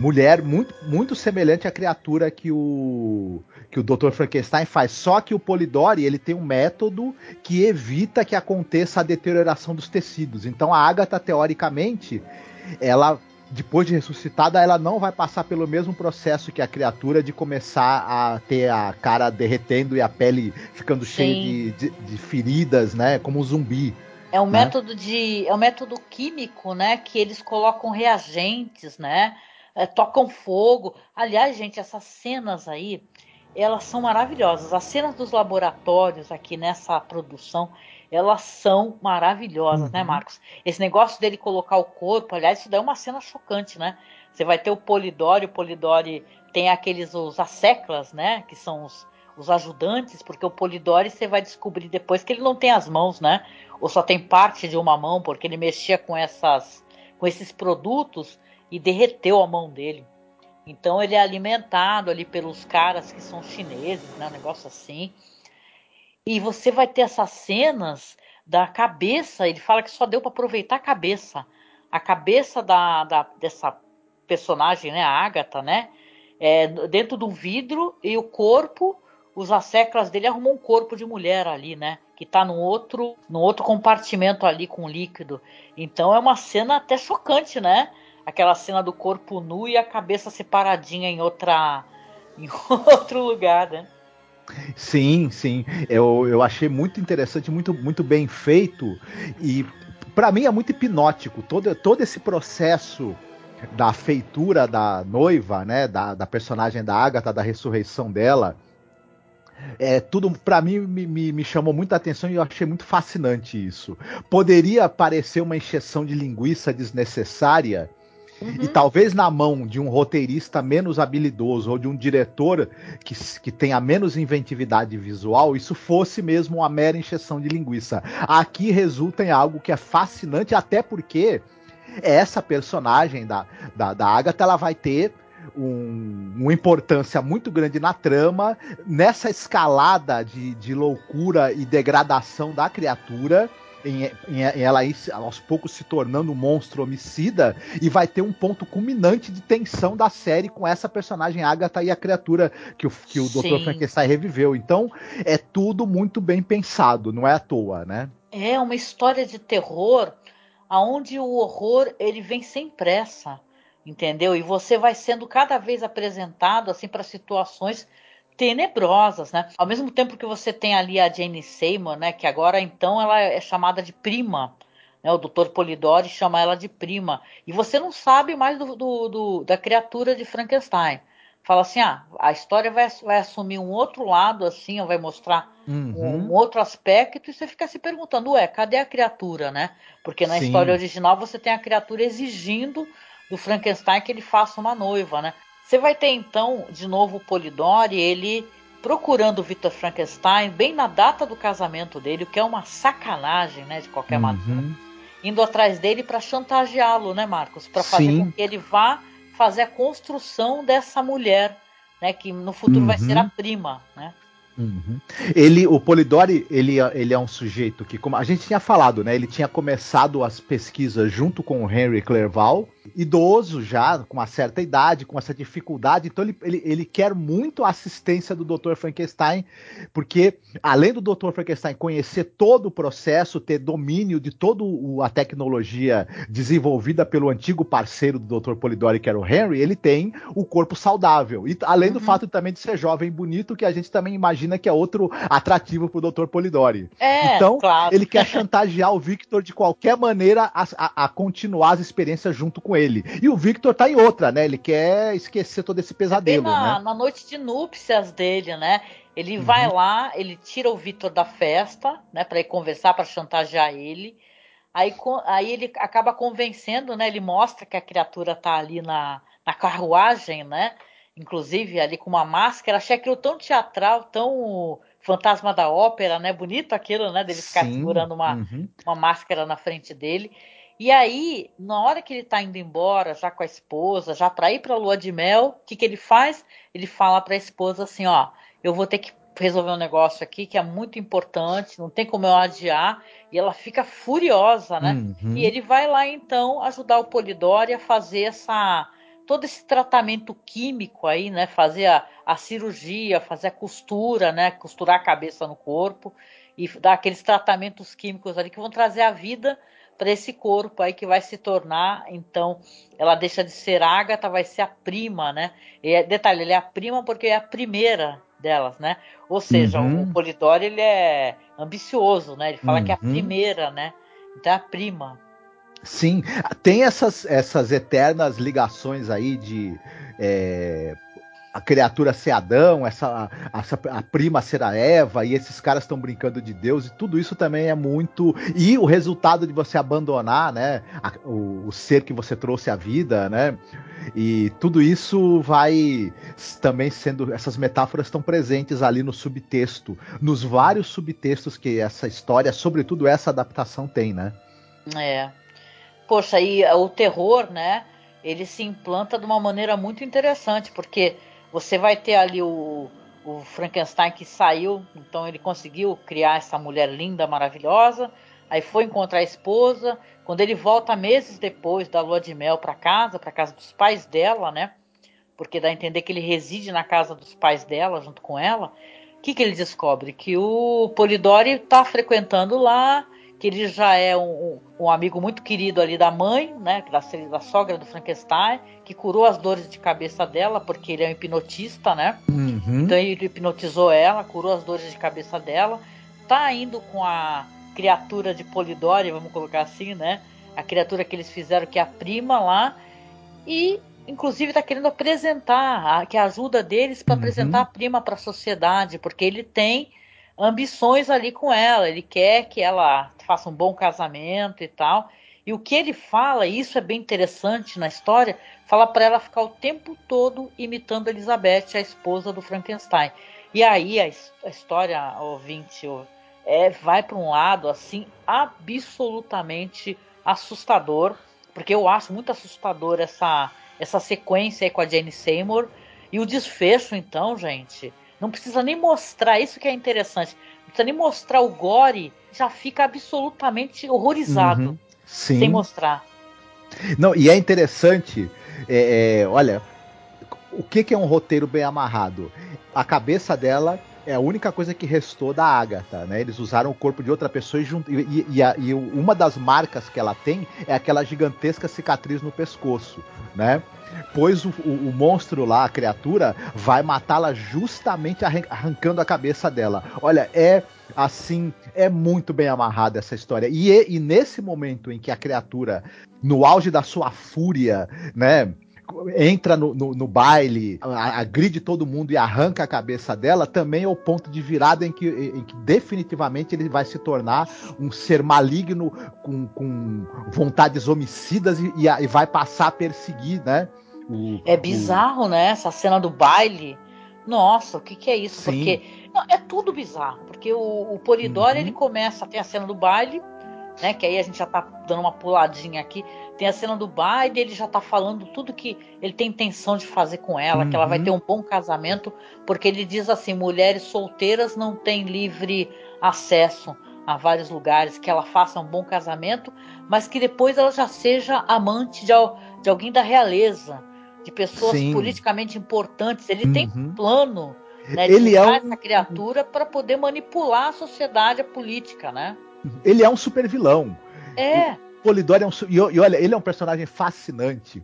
C: mulher muito, muito semelhante à criatura que o que o Dr. Frankenstein faz. Só que o Polidori ele tem um método que evita que aconteça a deterioração dos tecidos. Então a Agatha teoricamente ela depois de ressuscitada, ela não vai passar pelo mesmo processo que a criatura de começar a ter a cara derretendo e a pele ficando Sim. cheia de, de, de, feridas, né? Como um zumbi.
B: É um né? método de. É um método químico, né? Que eles colocam reagentes, né? É, tocam fogo. Aliás, gente, essas cenas aí, elas são maravilhosas. As cenas dos laboratórios aqui nessa produção, elas são maravilhosas, né, uhum. né, Marcos? Esse negócio dele colocar o corpo, aliás, isso daí é uma cena chocante, né? Você vai ter o Polidori, o Polidori tem aqueles, os asseclas, né? Que são os, os ajudantes, porque o Polidori você vai descobrir depois que ele não tem as mãos, né? Ou só tem parte de uma mão, porque ele mexia com essas com esses produtos e derreteu a mão dele. Então ele é alimentado ali pelos caras que são chineses, né? Um negócio assim. E você vai ter essas cenas da cabeça. Ele fala que só deu para aproveitar a cabeça. A cabeça da, da, dessa personagem, né, a Agatha, né? É, dentro de um vidro e o corpo, os asseclas dele arrumam um corpo de mulher ali, né? Que tá no outro, no outro compartimento ali com líquido. Então é uma cena até chocante, né? Aquela cena do corpo nu e a cabeça separadinha em outra, em outro lugar, né?
C: Sim, sim. Eu, eu achei muito interessante, muito, muito bem feito. E para mim é muito hipnótico todo, todo esse processo da feitura da noiva, né, da, da personagem da Agatha, da ressurreição dela. É, tudo para mim me, me, me, chamou muita atenção e eu achei muito fascinante isso. Poderia parecer uma encheção de linguiça desnecessária, Uhum. E talvez na mão de um roteirista menos habilidoso ou de um diretor que, que tenha menos inventividade visual, isso fosse mesmo uma mera encheção de linguiça. Aqui resulta em algo que é fascinante, até porque essa personagem da, da, da Agatha ela vai ter um, uma importância muito grande na trama, nessa escalada de, de loucura e degradação da criatura. Em, em, ela ir aos poucos se tornando um monstro homicida e vai ter um ponto culminante de tensão da série com essa personagem Agatha e a criatura que o, que o Dr. Frankenstein reviveu. Então é tudo muito bem pensado, não é à toa, né?
B: É uma história de terror aonde o horror ele vem sem pressa entendeu? E você vai sendo cada vez apresentado assim para situações tenebrosas, né? Ao mesmo tempo que você tem ali a Jane Seymour, né? Que agora então ela é chamada de prima, né? O Dr. Polidori chama ela de prima e você não sabe mais do, do, do, da criatura de Frankenstein. Fala assim, ah, a história vai, vai assumir um outro lado, assim, vai mostrar uhum. um, um, outro aspecto, e você fica se perguntando, ué, cadê a criatura, né? Porque na Sim. história original você tem a criatura exigindo do Frankenstein que ele faça uma noiva, né? Você vai ter então de novo o Polidori, ele procurando o Victor Frankenstein bem na data do casamento dele, o que é uma sacanagem, né, de qualquer uhum. maneira. Indo atrás dele para chantageá-lo, né, Marcos, para fazer com que ele vá fazer a construção dessa mulher, né, que no futuro uhum. vai ser a uhum. prima, né?
C: Uhum. Ele, o Polidori, ele, ele é um sujeito que, como a gente tinha falado, né? Ele tinha começado as pesquisas junto com o Henry Clerval, idoso já, com uma certa idade, com essa dificuldade. Então ele, ele, ele quer muito a assistência do Dr. Frankenstein, porque além do Dr. Frankenstein conhecer todo o processo, ter domínio de toda a tecnologia desenvolvida pelo antigo parceiro do Dr. Polidori, que era o Henry, ele tem o corpo saudável. E além do uhum. fato também de ser jovem e bonito, que a gente também imagina que é outro atrativo pro Dr. Polidori.
B: É,
C: então,
B: claro.
C: ele quer chantagear o Victor de qualquer maneira a, a, a, continuar as experiências junto com ele. E o Victor tá em outra, né? Ele quer esquecer todo esse pesadelo,
B: na,
C: né?
B: na noite de núpcias dele, né? Ele uhum. vai lá, ele tira o Victor da festa, né, para ir conversar, para chantagear ele. Aí, aí ele acaba convencendo, né? Ele mostra que a criatura tá ali na, na carruagem, né? inclusive ali com uma máscara, achei aquilo tão teatral, tão fantasma da ópera, né? Bonito aquilo, né? Dele ficar Sim, segurando uma, uhum. uma máscara na frente dele. E aí, na hora que ele tá indo embora, já com a esposa, já para ir pra lua de mel, o que, que ele faz? Ele fala para a esposa assim: ó, eu vou ter que resolver um negócio aqui que é muito importante, não tem como eu adiar. E ela fica furiosa, né? Uhum. E ele vai lá então ajudar o Polidori a fazer essa todo esse tratamento químico aí, né? Fazer a, a cirurgia, fazer a costura, né? Costurar a cabeça no corpo e dar aqueles tratamentos químicos ali que vão trazer a vida para esse corpo aí que vai se tornar, então, ela deixa de ser Agatha, vai ser a prima, né? E é, detalhe, ele é a prima porque é a primeira delas, né? Ou seja, uhum. o Polidori ele é ambicioso, né? Ele fala uhum. que é a uhum. primeira, né? Então é a prima.
C: Sim, tem essas, essas eternas ligações aí de é, a criatura ser Adão, essa, essa, a prima ser a Eva, e esses caras estão brincando de Deus, e tudo isso também é muito. E o resultado de você abandonar, né? A, o, o, ser que você trouxe à vida, né? E tudo isso vai também sendo. Essas metáforas estão presentes ali no subtexto, nos vários subtextos que essa história, sobretudo essa adaptação, tem, né?
B: É poxa, aí o terror, né? Ele se implanta de uma maneira muito interessante, porque você vai ter ali o, o Frankenstein que saiu, então ele conseguiu criar essa mulher linda, maravilhosa. Aí foi encontrar a esposa. Quando ele volta meses depois da lua de mel para casa, para casa dos pais dela, né? Porque dá a entender que ele reside na casa dos pais dela, junto com ela. O que, que ele descobre? Que o Polidori está frequentando lá que ele já é um, um, amigo muito querido ali da mãe, né, da, da, sogra do Frankenstein, que curou as dores de cabeça dela, porque ele é um hipnotista, né? Uhum. Então ele hipnotizou ela, curou as dores de cabeça dela, tá indo com a criatura de Polidori, vamos colocar assim, né? A criatura que eles fizeram, que é a prima lá, e inclusive está querendo apresentar, a, que é a ajuda deles para uhum. apresentar a prima para a sociedade, porque ele tem ambições ali com ela, ele quer que ela faça um bom casamento e tal. E o que ele fala, e isso é bem interessante na história, fala para ela ficar o tempo todo imitando Elizabeth, a esposa do Frankenstein. E aí a, a história, ouvinte, é, vai para um lado assim absolutamente assustador, porque eu acho muito assustador essa essa sequência aí com a Jane Seymour. E o desfecho, então, gente, não precisa nem mostrar, isso que é interessante. Precisa nem mostrar o gore, já fica absolutamente horrorizado.
C: Uhum. Sim.
B: Sem mostrar.
C: Não, e é interessante, é, é, olha, o que, que é um roteiro bem amarrado? A cabeça dela é a única coisa que restou da Agatha, né? Eles usaram o corpo de outra pessoa e, e, e, a, e, uma das marcas que ela tem é aquela gigantesca cicatriz no pescoço, né? Pois o, o, o monstro lá, a criatura, vai matá-la justamente arrancando a cabeça dela. Olha, é assim, é muito bem amarrada essa história. E, e nesse momento em que a criatura, no auge da sua fúria, né? Entra no, no, no baile, agride todo mundo e arranca a cabeça dela, também é o ponto de virada em que, em que definitivamente ele vai se tornar um ser maligno com, com vontades homicidas e, e, vai passar a perseguir, né?
B: O, é bizarro, o... né? Essa cena do baile. Nossa, o que, que é isso? Sim. Porque não, é tudo bizarro. Porque o, o Polidori uhum. ele começa, tem a cena do baile, né? Que aí a gente já tá dando uma puladinha aqui. Tem a cena do baile, ele já tá falando tudo que ele tem intenção de fazer com ela, uhum. que ela vai ter um bom casamento, porque ele diz assim: mulheres solteiras não têm livre acesso a vários lugares, que ela faça um bom casamento, mas que depois ela já seja amante de, de alguém da realeza, de pessoas Sim. politicamente importantes. Ele uhum. tem um plano né, de ele é um... essa criatura para poder manipular a sociedade, a política, né?
C: Ele é um super vilão.
B: É.
C: Polidori é um. E, e, olha, ele é um personagem fascinante.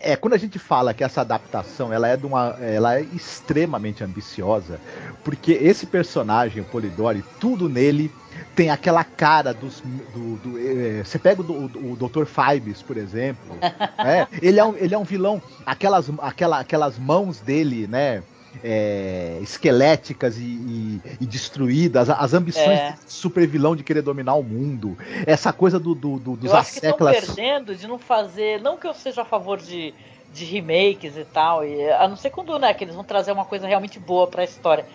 C: É, quando a gente fala que essa adaptação ela é, de uma, ela é extremamente ambiciosa, porque esse personagem, o Polidori, tudo nele tem aquela cara dos. Do, do é, você pega o, o, o Dr. Fibes, por exemplo. né? ele, é um, ele é um vilão. Aquelas, aquela, aquelas mãos dele, né? É, esqueléticas e, e, e, destruídas, as ambições é. de super vilão de querer dominar o mundo, essa coisa do, do, do dos
B: eu acho que estão perdendo de não fazer, não que eu seja a favor de, de remakes e tal, e, a não ser quando né, que eles vão trazer uma coisa realmente boa para a história,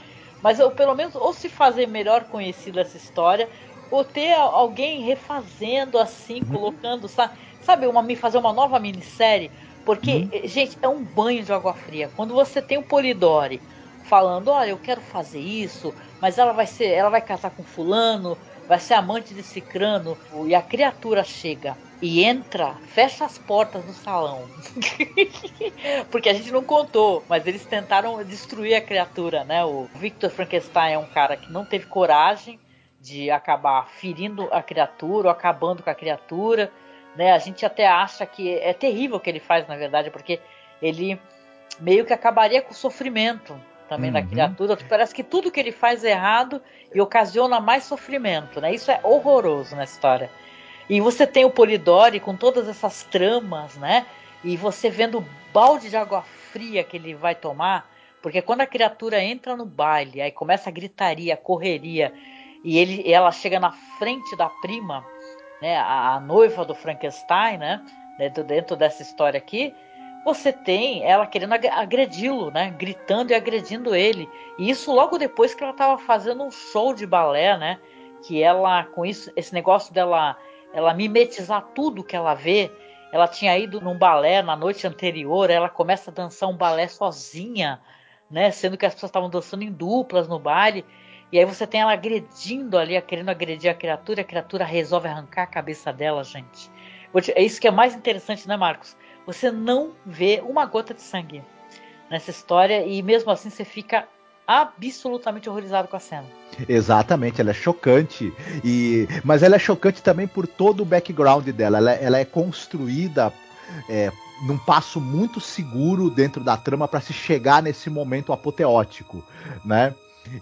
B: mas eu, pelo menos ou se fazer melhor conhecida essa história, ou ter alguém refazendo assim, uhum. colocando, sabe, sabe uma, fazer uma nova minissérie porque, uhum. Eh, gente, é um banho de água fria. Quando você tem o Polidori falando, olha, eu quero fazer isso, mas ela vai ser, ela vai casar com fulano, vai ser amante de cicrano, e a criatura chega e entra, fecha as portas do salão. Porque a gente não contou, mas eles tentaram destruir a criatura, né? O Victor Frankenstein é um cara que não teve coragem de acabar ferindo a criatura ou acabando com a criatura. Né? A gente até acha que é terrível o que ele faz, na verdade, porque ele meio que acabaria com o sofrimento também uhum. da criatura. Parece que tudo que ele faz é errado e ocasiona mais sofrimento, né? Isso é horroroso na história. E você tem o Polidori com todas essas tramas, né? E você vendo o balde de água fria que ele vai tomar, porque quando a criatura entra no baile, aí começa a gritaria, a correria, e ele, ela chega na frente da prima, né, a, a noiva do Frankenstein, né, dentro, dentro dessa história aqui, você tem ela querendo agredi-lo, né? Gritando e agredindo ele. E isso logo depois que ela estava fazendo um show de balé, né? Que ela, com isso, esse negócio dela ela mimetizar tudo que ela vê. Ela tinha ido num balé na noite anterior, ela começa a dançar um balé sozinha, né? Sendo que as pessoas estavam dançando em duplas no baile. E aí você tem ela agredindo ali, querendo agredir a criatura, e a criatura resolve arrancar a cabeça dela, gente. É isso que é mais interessante, né, Marcos? Você não vê uma gota de sangue nessa história e mesmo assim você fica absolutamente horrorizado com a cena.
C: Exatamente, ela é chocante e mas ela é chocante também por todo o background dela. Ela, ela é construída é, num passo muito seguro dentro da trama para se chegar nesse momento apoteótico, né?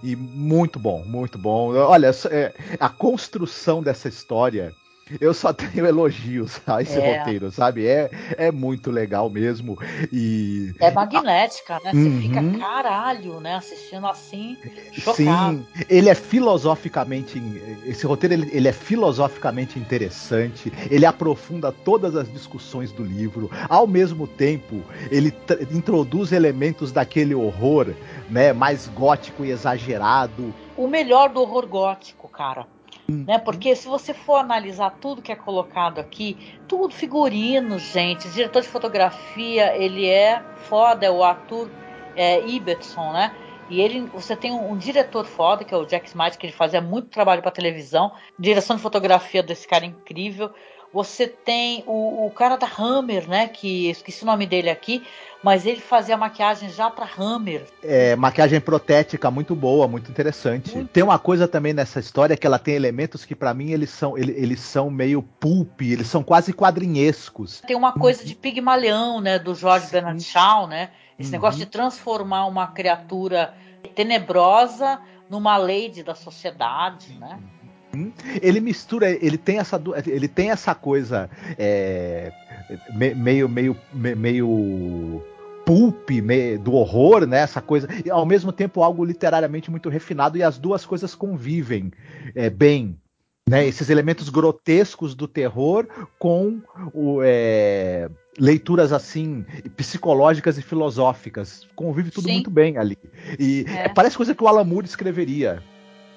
C: E muito bom, muito bom. Olha, é, a construção dessa história eu só tenho elogios a esse é. roteiro, sabe? É, é muito legal mesmo. E.
B: É magnética, né? Você uhum. fica caralho, né? Assistindo assim, chocado. Sim,
C: ele é filosoficamente. Esse roteiro ele, ele é filosoficamente interessante. Ele aprofunda todas as discussões do livro. Ao mesmo tempo, ele introduz elementos daquele horror, né? Mais gótico e exagerado.
B: O melhor do horror gótico, cara Né? Porque se você for analisar tudo que é colocado aqui, tudo figurino, gente. Diretor de fotografia, ele é foda, é o Arthur é, né? E ele, você tem um, um, diretor foda, que é o Jack Smith, que ele fazia muito trabalho para televisão, direção de fotografia desse cara incrível. Você tem o, o, cara da Hammer, né? Que esqueci o nome dele aqui, mas ele fazia maquiagem já para Hammer.
C: É, maquiagem protética muito boa, muito interessante. Muito. Tem uma coisa também nessa história que ela tem elementos que para mim eles são, eles, eles, são meio pulp, eles são quase quadrinhescos.
B: Tem uma coisa de Pigmalião, né? Do George Sim. Bernard Shaw, né? Esse uhum. negócio de transformar uma criatura tenebrosa numa lady da sociedade, né?
C: Uhum. Ele mistura, ele tem essa, ele tem essa coisa é, meio, meio, meio pulp do horror, né? Essa coisa, e ao mesmo tempo algo literariamente muito refinado e as duas coisas convivem é, bem, né? Esses elementos grotescos do terror com o, é, leituras assim psicológicas e filosóficas. Convive tudo Sim. muito bem ali. E é. parece coisa que o Alan Moore escreveria.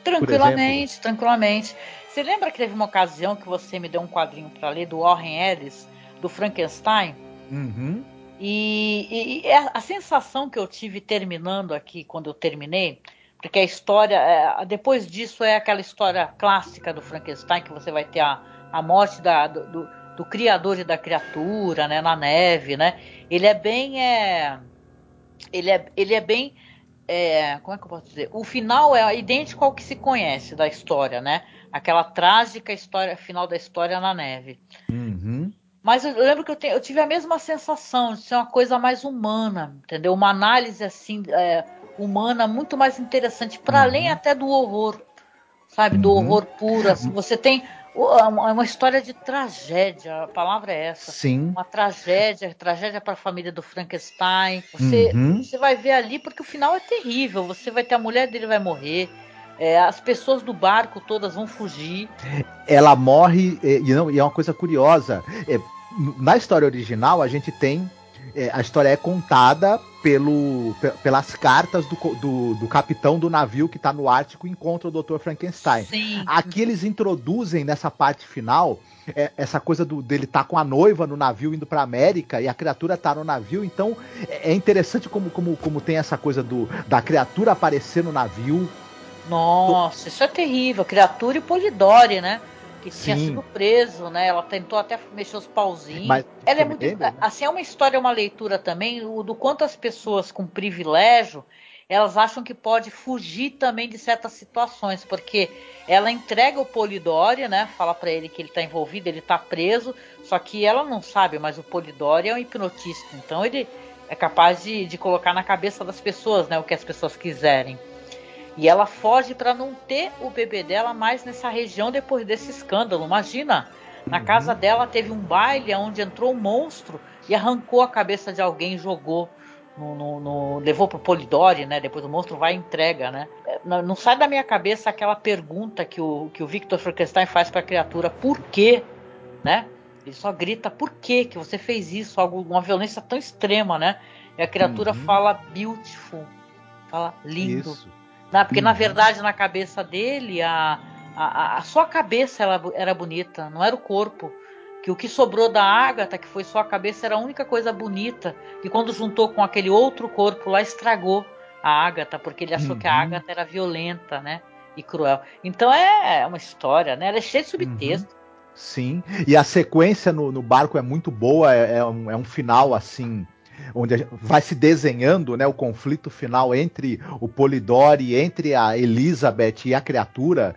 B: Tranquilamente, tranquilamente. Você lembra que teve uma ocasião que você me deu um quadrinho para ler do Warren Ellis, do Frankenstein?
C: Uhum.
B: E, e, e, a sensação que eu tive terminando aqui, quando eu terminei, porque a história, é, depois disso é aquela história clássica do Frankenstein, que você vai ter a, a morte da, do, do, do, criador e da criatura, né, na neve, né? Ele é bem, é, ele é, ele é bem, é, como é que eu posso dizer? O final é idêntico ao que se conhece da história, né? Aquela trágica história, final da história na neve.
C: Uhum.
B: Mas eu lembro que eu, te, eu, tive a mesma sensação de ser uma coisa mais humana, entendeu? Uma análise assim. É, humana muito mais interessante, para uhum. além até do horror, sabe? Do uhum. horror puro. Assim, você tem uma história de tragédia, a palavra é essa.
C: Sim.
B: Uma tragédia, tragédia para a família do Frankenstein. Você, uhum. você vai ver ali porque o final é terrível. Você vai ter a mulher dele vai morrer. É, as pessoas do barco todas vão fugir.
C: Ela morre e, não, e é uma coisa curiosa. É, na história original a gente tem é, a história é contada pelo, pelas cartas do, do, do, capitão do navio que está no Ártico e encontra o Dr. Frankenstein.
B: Sim.
C: Aqui eles introduzem nessa parte final é, essa coisa do, dele estar tá com a noiva no navio indo para América e a criatura tá no navio. Então é, é interessante como, como, como tem essa coisa do, da criatura aparecer no navio.
B: Nossa, do... isso é terrível. Criatura e Polidori, né? Que tinha Sim. sido preso, né? Ela tentou até mexer os pauzinhos. Mas, ela é muito. Né? Assim, é uma história, uma leitura também, o, do quanto as pessoas com privilégio elas acham que pode fugir também de certas situações, porque ela entrega o Polidori, né? Fala para ele que ele está envolvido, ele está preso, só que ela não sabe, mas o Polidori é um hipnotista, então ele é capaz de, de colocar na cabeça das pessoas, né? O que as pessoas quiserem. E ela foge para não ter o bebê dela mais nessa região depois desse escândalo. Imagina, na uhum. casa dela teve um baile onde entrou um monstro e arrancou a cabeça de alguém, jogou no, no, no levou pro Polidori, né? Depois o monstro vai e entrega, né? É, não, não, sai da minha cabeça aquela pergunta que o, que o Victor Frankenstein faz para a criatura: por quê, né? Ele só grita: por quê que você fez isso? Algo, uma violência tão extrema, né? E a criatura uhum. fala beautiful, fala lindo. Isso. Né? Porque, uhum. na verdade, na cabeça dele, a, a, a só a cabeça ela, era bonita, não era o corpo. Que o que sobrou da Ágata, que foi só a cabeça, era a única coisa bonita. E quando juntou com aquele outro corpo lá, estragou a Ágata, porque ele achou uhum. que a Ágata era violenta, né? E cruel. Então é, é uma história, né? Ela é cheia de subtexto. Uhum.
C: Sim, e a sequência no, no barco é muito boa, é, é, um, é um final assim onde vai se desenhando né, o conflito final entre o Polidori, entre a Elizabeth e a criatura.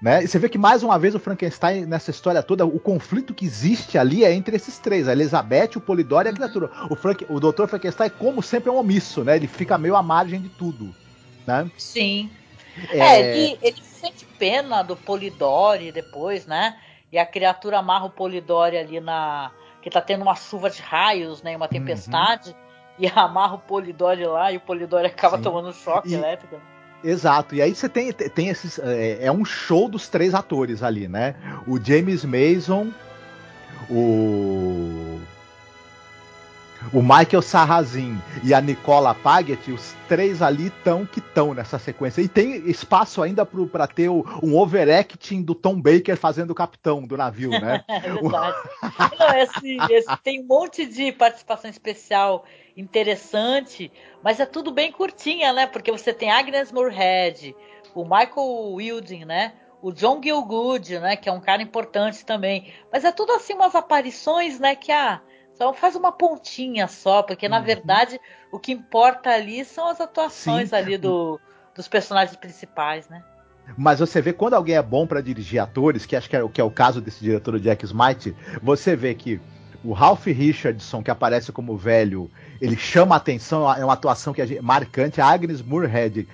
C: Né? E você vê que mais uma vez o Frankenstein, nessa história toda, o conflito que existe ali é entre esses três: a Elizabeth, o Polidori e a criatura. O, Frank, o Dr. Frankenstein, como sempre, é um omisso, né? Ele fica meio à margem de tudo. Né?
B: Sim. É, é ele, ele sente pena do Polidori depois, né? E a criatura amarra o Polidori ali na, que tá tendo uma chuva de raios, né? Uma tempestade. Uhum. E amarra o Polidori lá e o Polidori acaba Sim. tomando choque e... elétrico.
C: Exato, e aí você tem, tem esses. É, é, um show dos três atores ali, né? O James Mason, o. o Michael Sarrazin e a Nicola Paget, os três ali estão que estão nessa sequência. E tem espaço ainda para ter o, um overacting do Tom Baker fazendo o capitão do navio, né?
B: é verdade. Não, esse, esse, tem um monte de participação especial interessante, mas é tudo bem curtinha, né? Porque você tem Agnes Moorehead, o Michael Wilding, né? O John Gilgood, né? Que é um cara importante também. Mas é tudo assim umas aparições, né? Que ah, só faz uma pontinha só, porque na uhum. verdade o que importa ali são as atuações Sim. ali do, dos personagens principais, né?
C: Mas você vê quando alguém é bom para dirigir atores, que acho que é, que é o caso desse diretor, o Jack Smite, você vê que o Ralph Richardson, que aparece como velho, ele chama a atenção, é uma atuação que é marcante. A Agnes Moorehead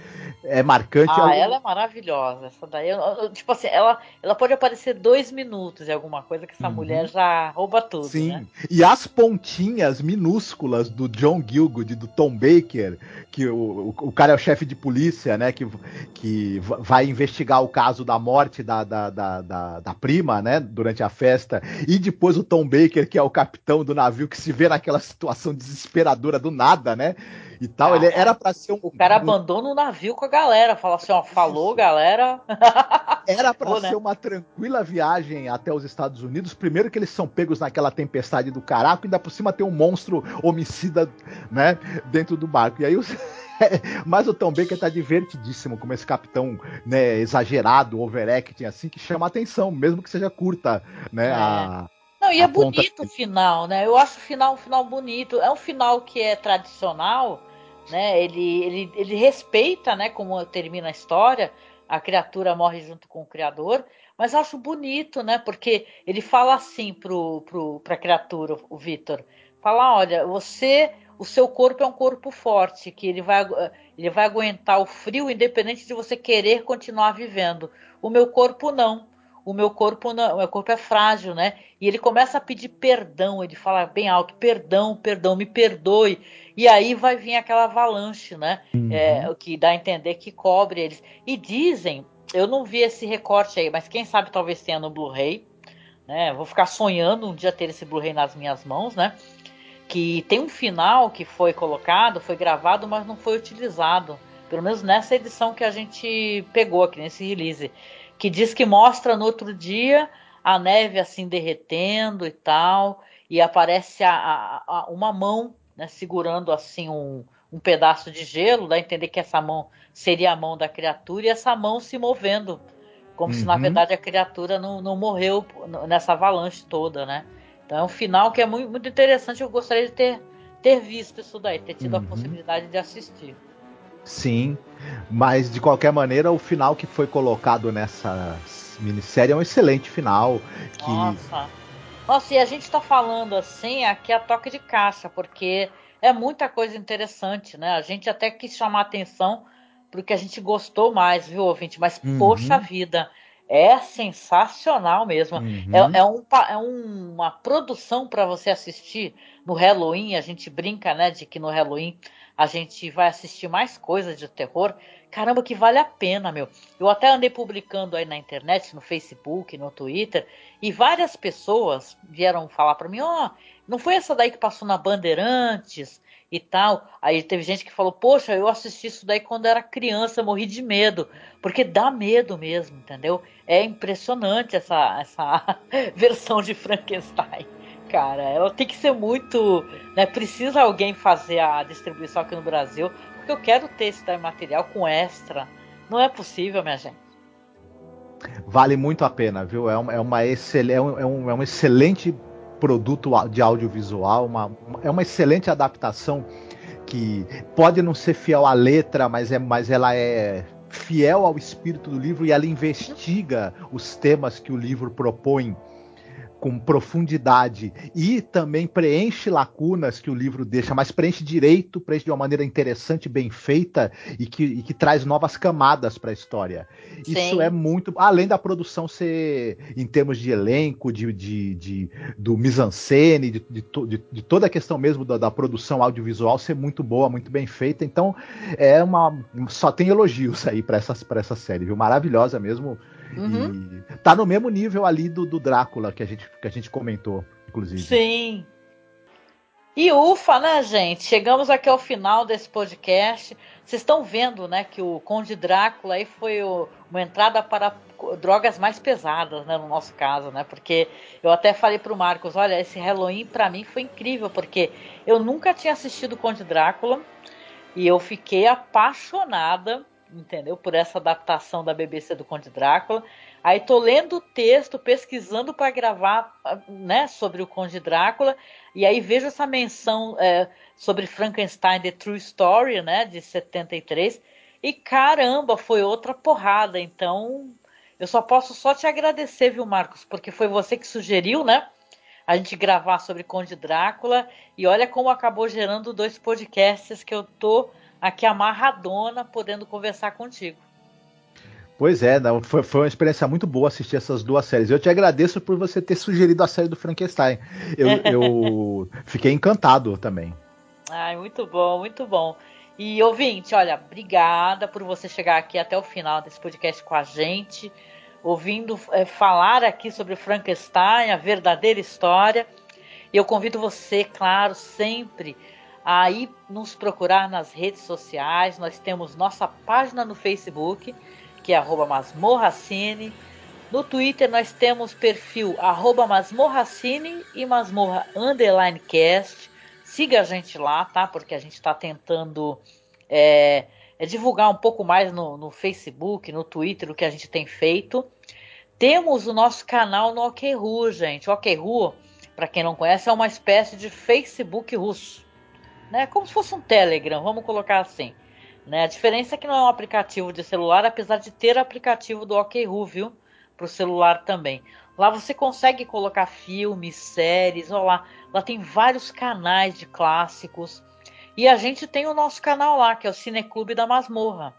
C: é marcante.
B: Ah, ela é maravilhosa. Essa daí, eu, eu, tipo assim, ela, ela pode aparecer dois minutos em alguma coisa que essa uhum. mulher já rouba tudo. Sim. Né?
C: E as pontinhas minúsculas do John Gilgood, do Tom Baker, que o, o, o cara é o chefe de polícia, né? Que, que vai investigar o caso da morte da, da, da, da, da prima, né? Durante a festa. E depois o Tom Baker, que é o capitão do navio, que se vê naquela situação desesperadora do nada, né? E tal. Ele era para ser um.
B: O cara abandona o navio com a galera, fala assim, ó, falou, galera.
C: Era para ser né? uma tranquila viagem até os Estados Unidos. Primeiro que eles são pegos naquela tempestade do caraco, ainda por cima tem um monstro homicida, né, dentro do barco. E aí os Mas o Tom Baker tá divertidíssimo como esse capitão, né, exagerado, overacting, assim, que chama atenção, mesmo que seja curta, né, é. a,
B: não, e é bonito o final, né? Eu acho o final um final bonito. É um final que é tradicional, né? Ele, ele, ele respeita, né, como termina a história, a criatura morre junto com o criador, mas acho bonito, né? Porque ele fala assim pro, pro, pra criatura, o Vitor, fala, olha, você, o seu corpo é um corpo forte, que ele vai, ele vai aguentar o frio independente de você querer continuar vivendo. O meu corpo não o meu corpo não, o meu corpo é frágil, né? E ele começa a pedir perdão, ele fala bem alto, perdão, perdão, me perdoe. E aí vai vir aquela avalanche, né? Uhum. É, o que dá a entender que cobre eles. E dizem, eu não vi esse recorte aí, mas quem sabe talvez tenha no Blu-ray, né? Vou ficar sonhando um dia ter esse Blu-ray nas minhas mãos, né? Que tem um final que foi colocado, foi gravado, mas não foi utilizado. Pelo menos nessa edição que a gente pegou aqui nesse release que diz que mostra no outro dia a neve assim derretendo e tal, e aparece a, a, a uma mão né, segurando assim um, um pedaço de gelo, dá a entender que essa mão seria a mão da criatura e essa mão se movendo, como uhum. se na uhum. verdade a criatura não, não morreu nessa avalanche toda, né? Então é um final que é muito, muito interessante. Eu gostaria de ter, ter visto isso daí, ter tido uhum. a possibilidade de assistir.
C: Sim, mas de qualquer maneira, o final que foi colocado nessa minissérie é um excelente final. Que...
B: Nossa. Nossa, e a gente está falando assim, aqui a toque de caixa, porque é muita coisa interessante, né? A gente até quis chamar atenção porque a gente gostou mais, viu, ouvinte? Mas, uhum. poxa vida, é sensacional mesmo. Uhum. É, é, um, é uma produção para você assistir no Halloween. A gente brinca, né, de que no Halloween a gente vai assistir mais coisas de terror. Caramba, que vale a pena, meu. Eu até andei publicando aí na internet, no Facebook, no Twitter, e várias pessoas vieram falar para mim: ó, oh, não foi essa daí que passou na Bandeirantes e tal. Aí teve gente que falou: Poxa, eu assisti isso daí quando era criança, morri de medo. Porque dá medo mesmo, entendeu? É impressionante essa, essa versão de Frankenstein cara. Ela tem que ser muito. Né, precisa alguém fazer a distribuição aqui no Brasil, porque eu quero ter esse material com extra. Não é possível, minha gente.
C: Vale muito a pena, viu? É uma, é uma, excel, é um, é um, é excelente produto de audiovisual, uma, é uma excelente adaptação que pode não ser fiel à letra, mas, é, mas ela é fiel ao espírito do livro e ela investiga os temas que o livro propõe com profundidade e também preenche lacunas que o livro deixa, mas preenche direito, preenche de uma maneira interessante, bem feita e que, e que traz novas camadas para a história. Sim. Isso é muito. Além da produção ser, em termos de elenco, de, de, de do mise-en-scène, de, de, de, de, toda a questão mesmo da, da, produção audiovisual ser muito boa, muito bem feita. Então, é uma. Só tem elogios aí para essa, essa série, viu? Maravilhosa mesmo. Uhum. E tá no mesmo nível ali do, do Drácula que a, gente, que a gente comentou, inclusive.
B: Sim. E ufa, né, gente? Chegamos aqui ao final desse podcast. Vocês estão vendo, né, que o Conde Drácula aí foi o, uma entrada para drogas mais pesadas, né, no nosso caso, né? Porque eu até falei pro Marcos, olha, esse Halloween para mim foi incrível, porque eu nunca tinha assistido Conde Drácula e eu fiquei apaixonada, entendeu? Por essa adaptação da BBC do Conde Drácula. Aí tô lendo o texto, pesquisando para gravar, né, sobre o Conde Drácula, e aí vejo essa menção é, sobre Frankenstein The True Story, né, de 73, e caramba, foi outra porrada. Então, eu só posso só te agradecer, viu, Marcos, porque foi você que sugeriu, né? A gente gravar sobre Conde Drácula e olha como acabou gerando dois podcasts que eu tô aqui amarradona podendo conversar contigo.
C: Pois é, foi, foi, uma experiência muito boa assistir essas duas séries. Eu te agradeço por você ter sugerido a série do Frankenstein. Eu, eu fiquei encantado também.
B: Ai, muito bom, muito bom. E ouvinte, olha, obrigada por você chegar aqui até o final desse podcast com a gente, ouvindo é, falar aqui sobre o Frankenstein, a verdadeira história. E eu convido você, claro, sempre a ir nos procurar nas redes sociais. Nós temos nossa página no Facebook, que é arroba masmorracine. No Twitter nós temos perfil arroba masmorracine e masmorra underline cast. Siga a gente lá, tá? Porque a gente está tentando é, é divulgar um pouco mais no, no, Facebook, no Twitter, o que a gente tem feito. Temos o nosso canal no OKRU, gente. OKRU, para quem não conhece, é uma espécie de Facebook russo. Né? Como se fosse um Telegram, vamos colocar assim. Né? A diferença é que não é um aplicativo de celular, apesar de ter aplicativo do OKRU, viu? Para o celular também. Lá você consegue colocar filmes, séries, olha lá. Lá tem vários canais de clássicos. E a gente tem o nosso canal lá, que é o Cineclube da Masmorra.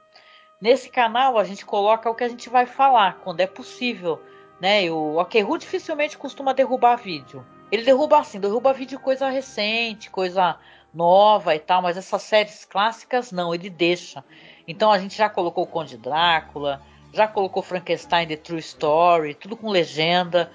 B: Nesse canal a gente coloca o que a gente vai falar, quando é possível. Né? O Okeru dificilmente costuma derrubar vídeo. Ele derruba assim, derruba vídeo coisa recente, coisa nova e tal, mas essas séries clássicas não, ele deixa. Então a gente já colocou o Conde Drácula, já colocou Frankenstein The True Story, tudo com legenda.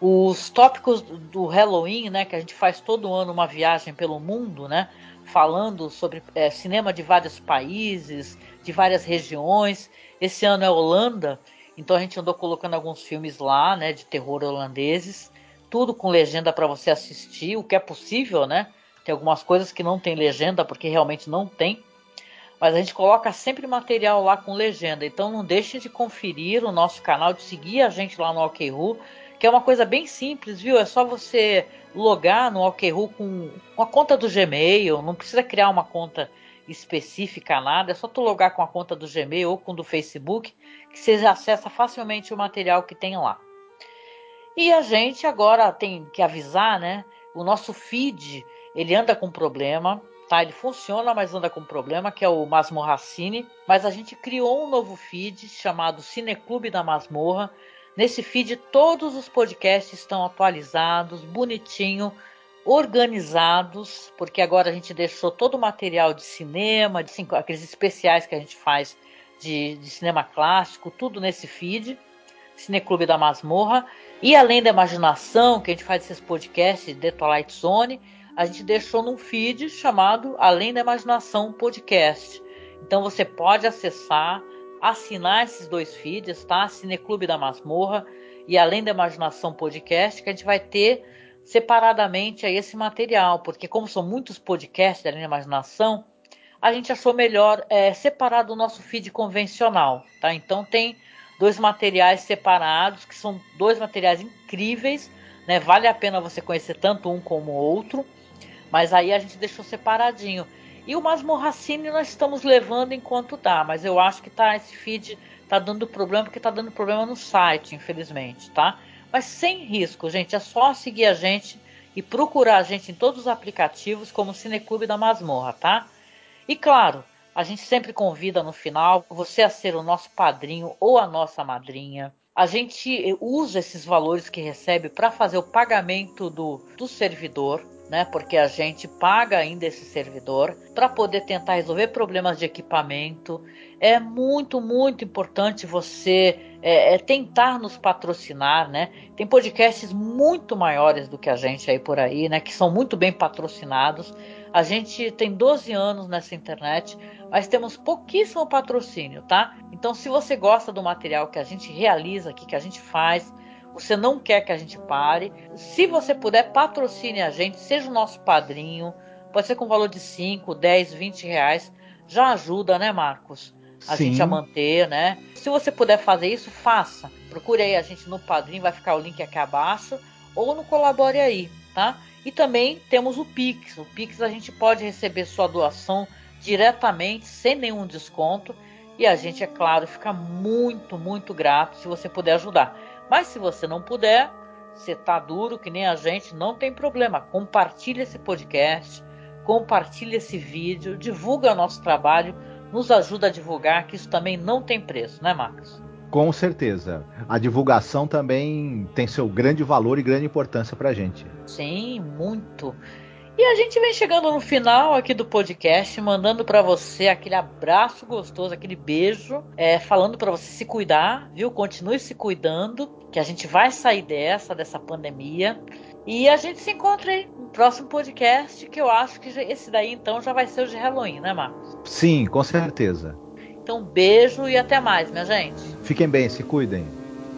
B: Os tópicos do Halloween, né, que a gente faz todo ano uma viagem pelo mundo, né, falando sobre é, cinema de vários países, de várias regiões. Esse ano é Holanda, então a gente andou colocando alguns filmes lá, né, de terror holandeses, tudo com legenda para você assistir, o que é possível, né? Tem algumas coisas que não tem legenda porque realmente não tem, mas a gente coloca sempre material lá com legenda. Então não deixe de conferir o nosso canal, de seguir a gente lá no OKRU, que é uma coisa bem simples, viu? É só você logar no OKRU com, a conta do Gmail, não precisa criar uma conta específica nada, é só tu logar com a conta do Gmail ou com do Facebook, que você acessa facilmente o material que tem lá. E a gente agora tem que avisar, né? O nosso feed, ele anda com problema, tá? Ele funciona, mas anda com problema, que é o Masmorracine. Mas a gente criou um novo feed chamado Cineclube da Masmorra. Nesse feed todos os podcasts estão atualizados, bonitinho, organizados, porque agora a gente deixou todo o material de cinema, de aqueles especiais que a gente faz de, de cinema clássico, tudo nesse feed. Cineclube da Masmorra. E além da imaginação, que a gente faz esses podcasts de Twilight Zone, a gente deixou num feed chamado Além da Imaginação Podcast. Então você pode acessar, assinar esses dois feeds, tá? Cineclube da Masmorra e Além da Imaginação Podcast, que a gente vai ter separadamente aí esse material, porque como são muitos podcasts da Além da Imaginação, a gente achou melhor é, separar do nosso feed convencional, tá? Então tem dois materiais separados, que são dois materiais incríveis, né? Vale a pena você conhecer tanto um como o outro. Mas aí a gente deixou separadinho. E o Masmorracine nós estamos levando enquanto dá, mas eu acho que tá esse feed tá dando problema porque tá dando problema no site, infelizmente, tá? Mas sem risco, gente, é só seguir a gente e procurar a gente em todos os aplicativos como Cineclube da Masmorra, tá? E claro, a gente sempre convida no final você a ser o nosso padrinho ou a nossa madrinha. A gente usa esses valores que recebe para fazer o pagamento do, do servidor né? Porque a gente paga ainda esse servidor para poder tentar resolver problemas de equipamento. É muito, muito importante você é, é tentar nos patrocinar, né? Tem podcasts muito maiores do que a gente aí por aí, né? Que são muito bem patrocinados. A gente tem 12 anos nessa internet, mas temos pouquíssimo patrocínio, tá? Então, se você gosta do material que a gente realiza aqui, que a gente faz, você não quer que a gente pare. Se você puder, patrocine a gente, seja o nosso padrinho. Pode ser com valor de 5, 10, 20 reais. Já ajuda, né, Marcos? A Sim. gente a manter, né? Se você puder fazer isso, faça. Procure aí a gente no padrinho, vai ficar o link aqui abaixo. Ou no Colabore aí, tá? E também temos o Pix. O Pix a gente pode receber sua doação diretamente, sem nenhum desconto. E a gente, é claro, fica muito, muito grato se você puder ajudar. Mas se você não puder, você tá duro que nem a gente, não tem problema. Compartilhe esse podcast, compartilhe esse vídeo, divulga o nosso trabalho, nos ajuda a divulgar, que isso também não tem preço, né, Marcos?
C: Com certeza. A divulgação também tem seu grande valor e grande importância para a gente.
B: Sim, muito. E a gente vem chegando no final aqui do podcast, mandando para você aquele abraço gostoso, aquele beijo, é, falando para você se cuidar, viu? Continue se cuidando, que a gente vai sair dessa, dessa pandemia. E a gente se encontra aí no próximo podcast, que eu acho que esse daí então já vai ser o de Halloween, né, Marcos?
C: Sim, com certeza.
B: Então, beijo e até mais, minha gente.
C: Fiquem bem, se cuidem.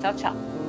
B: Tchau, tchau.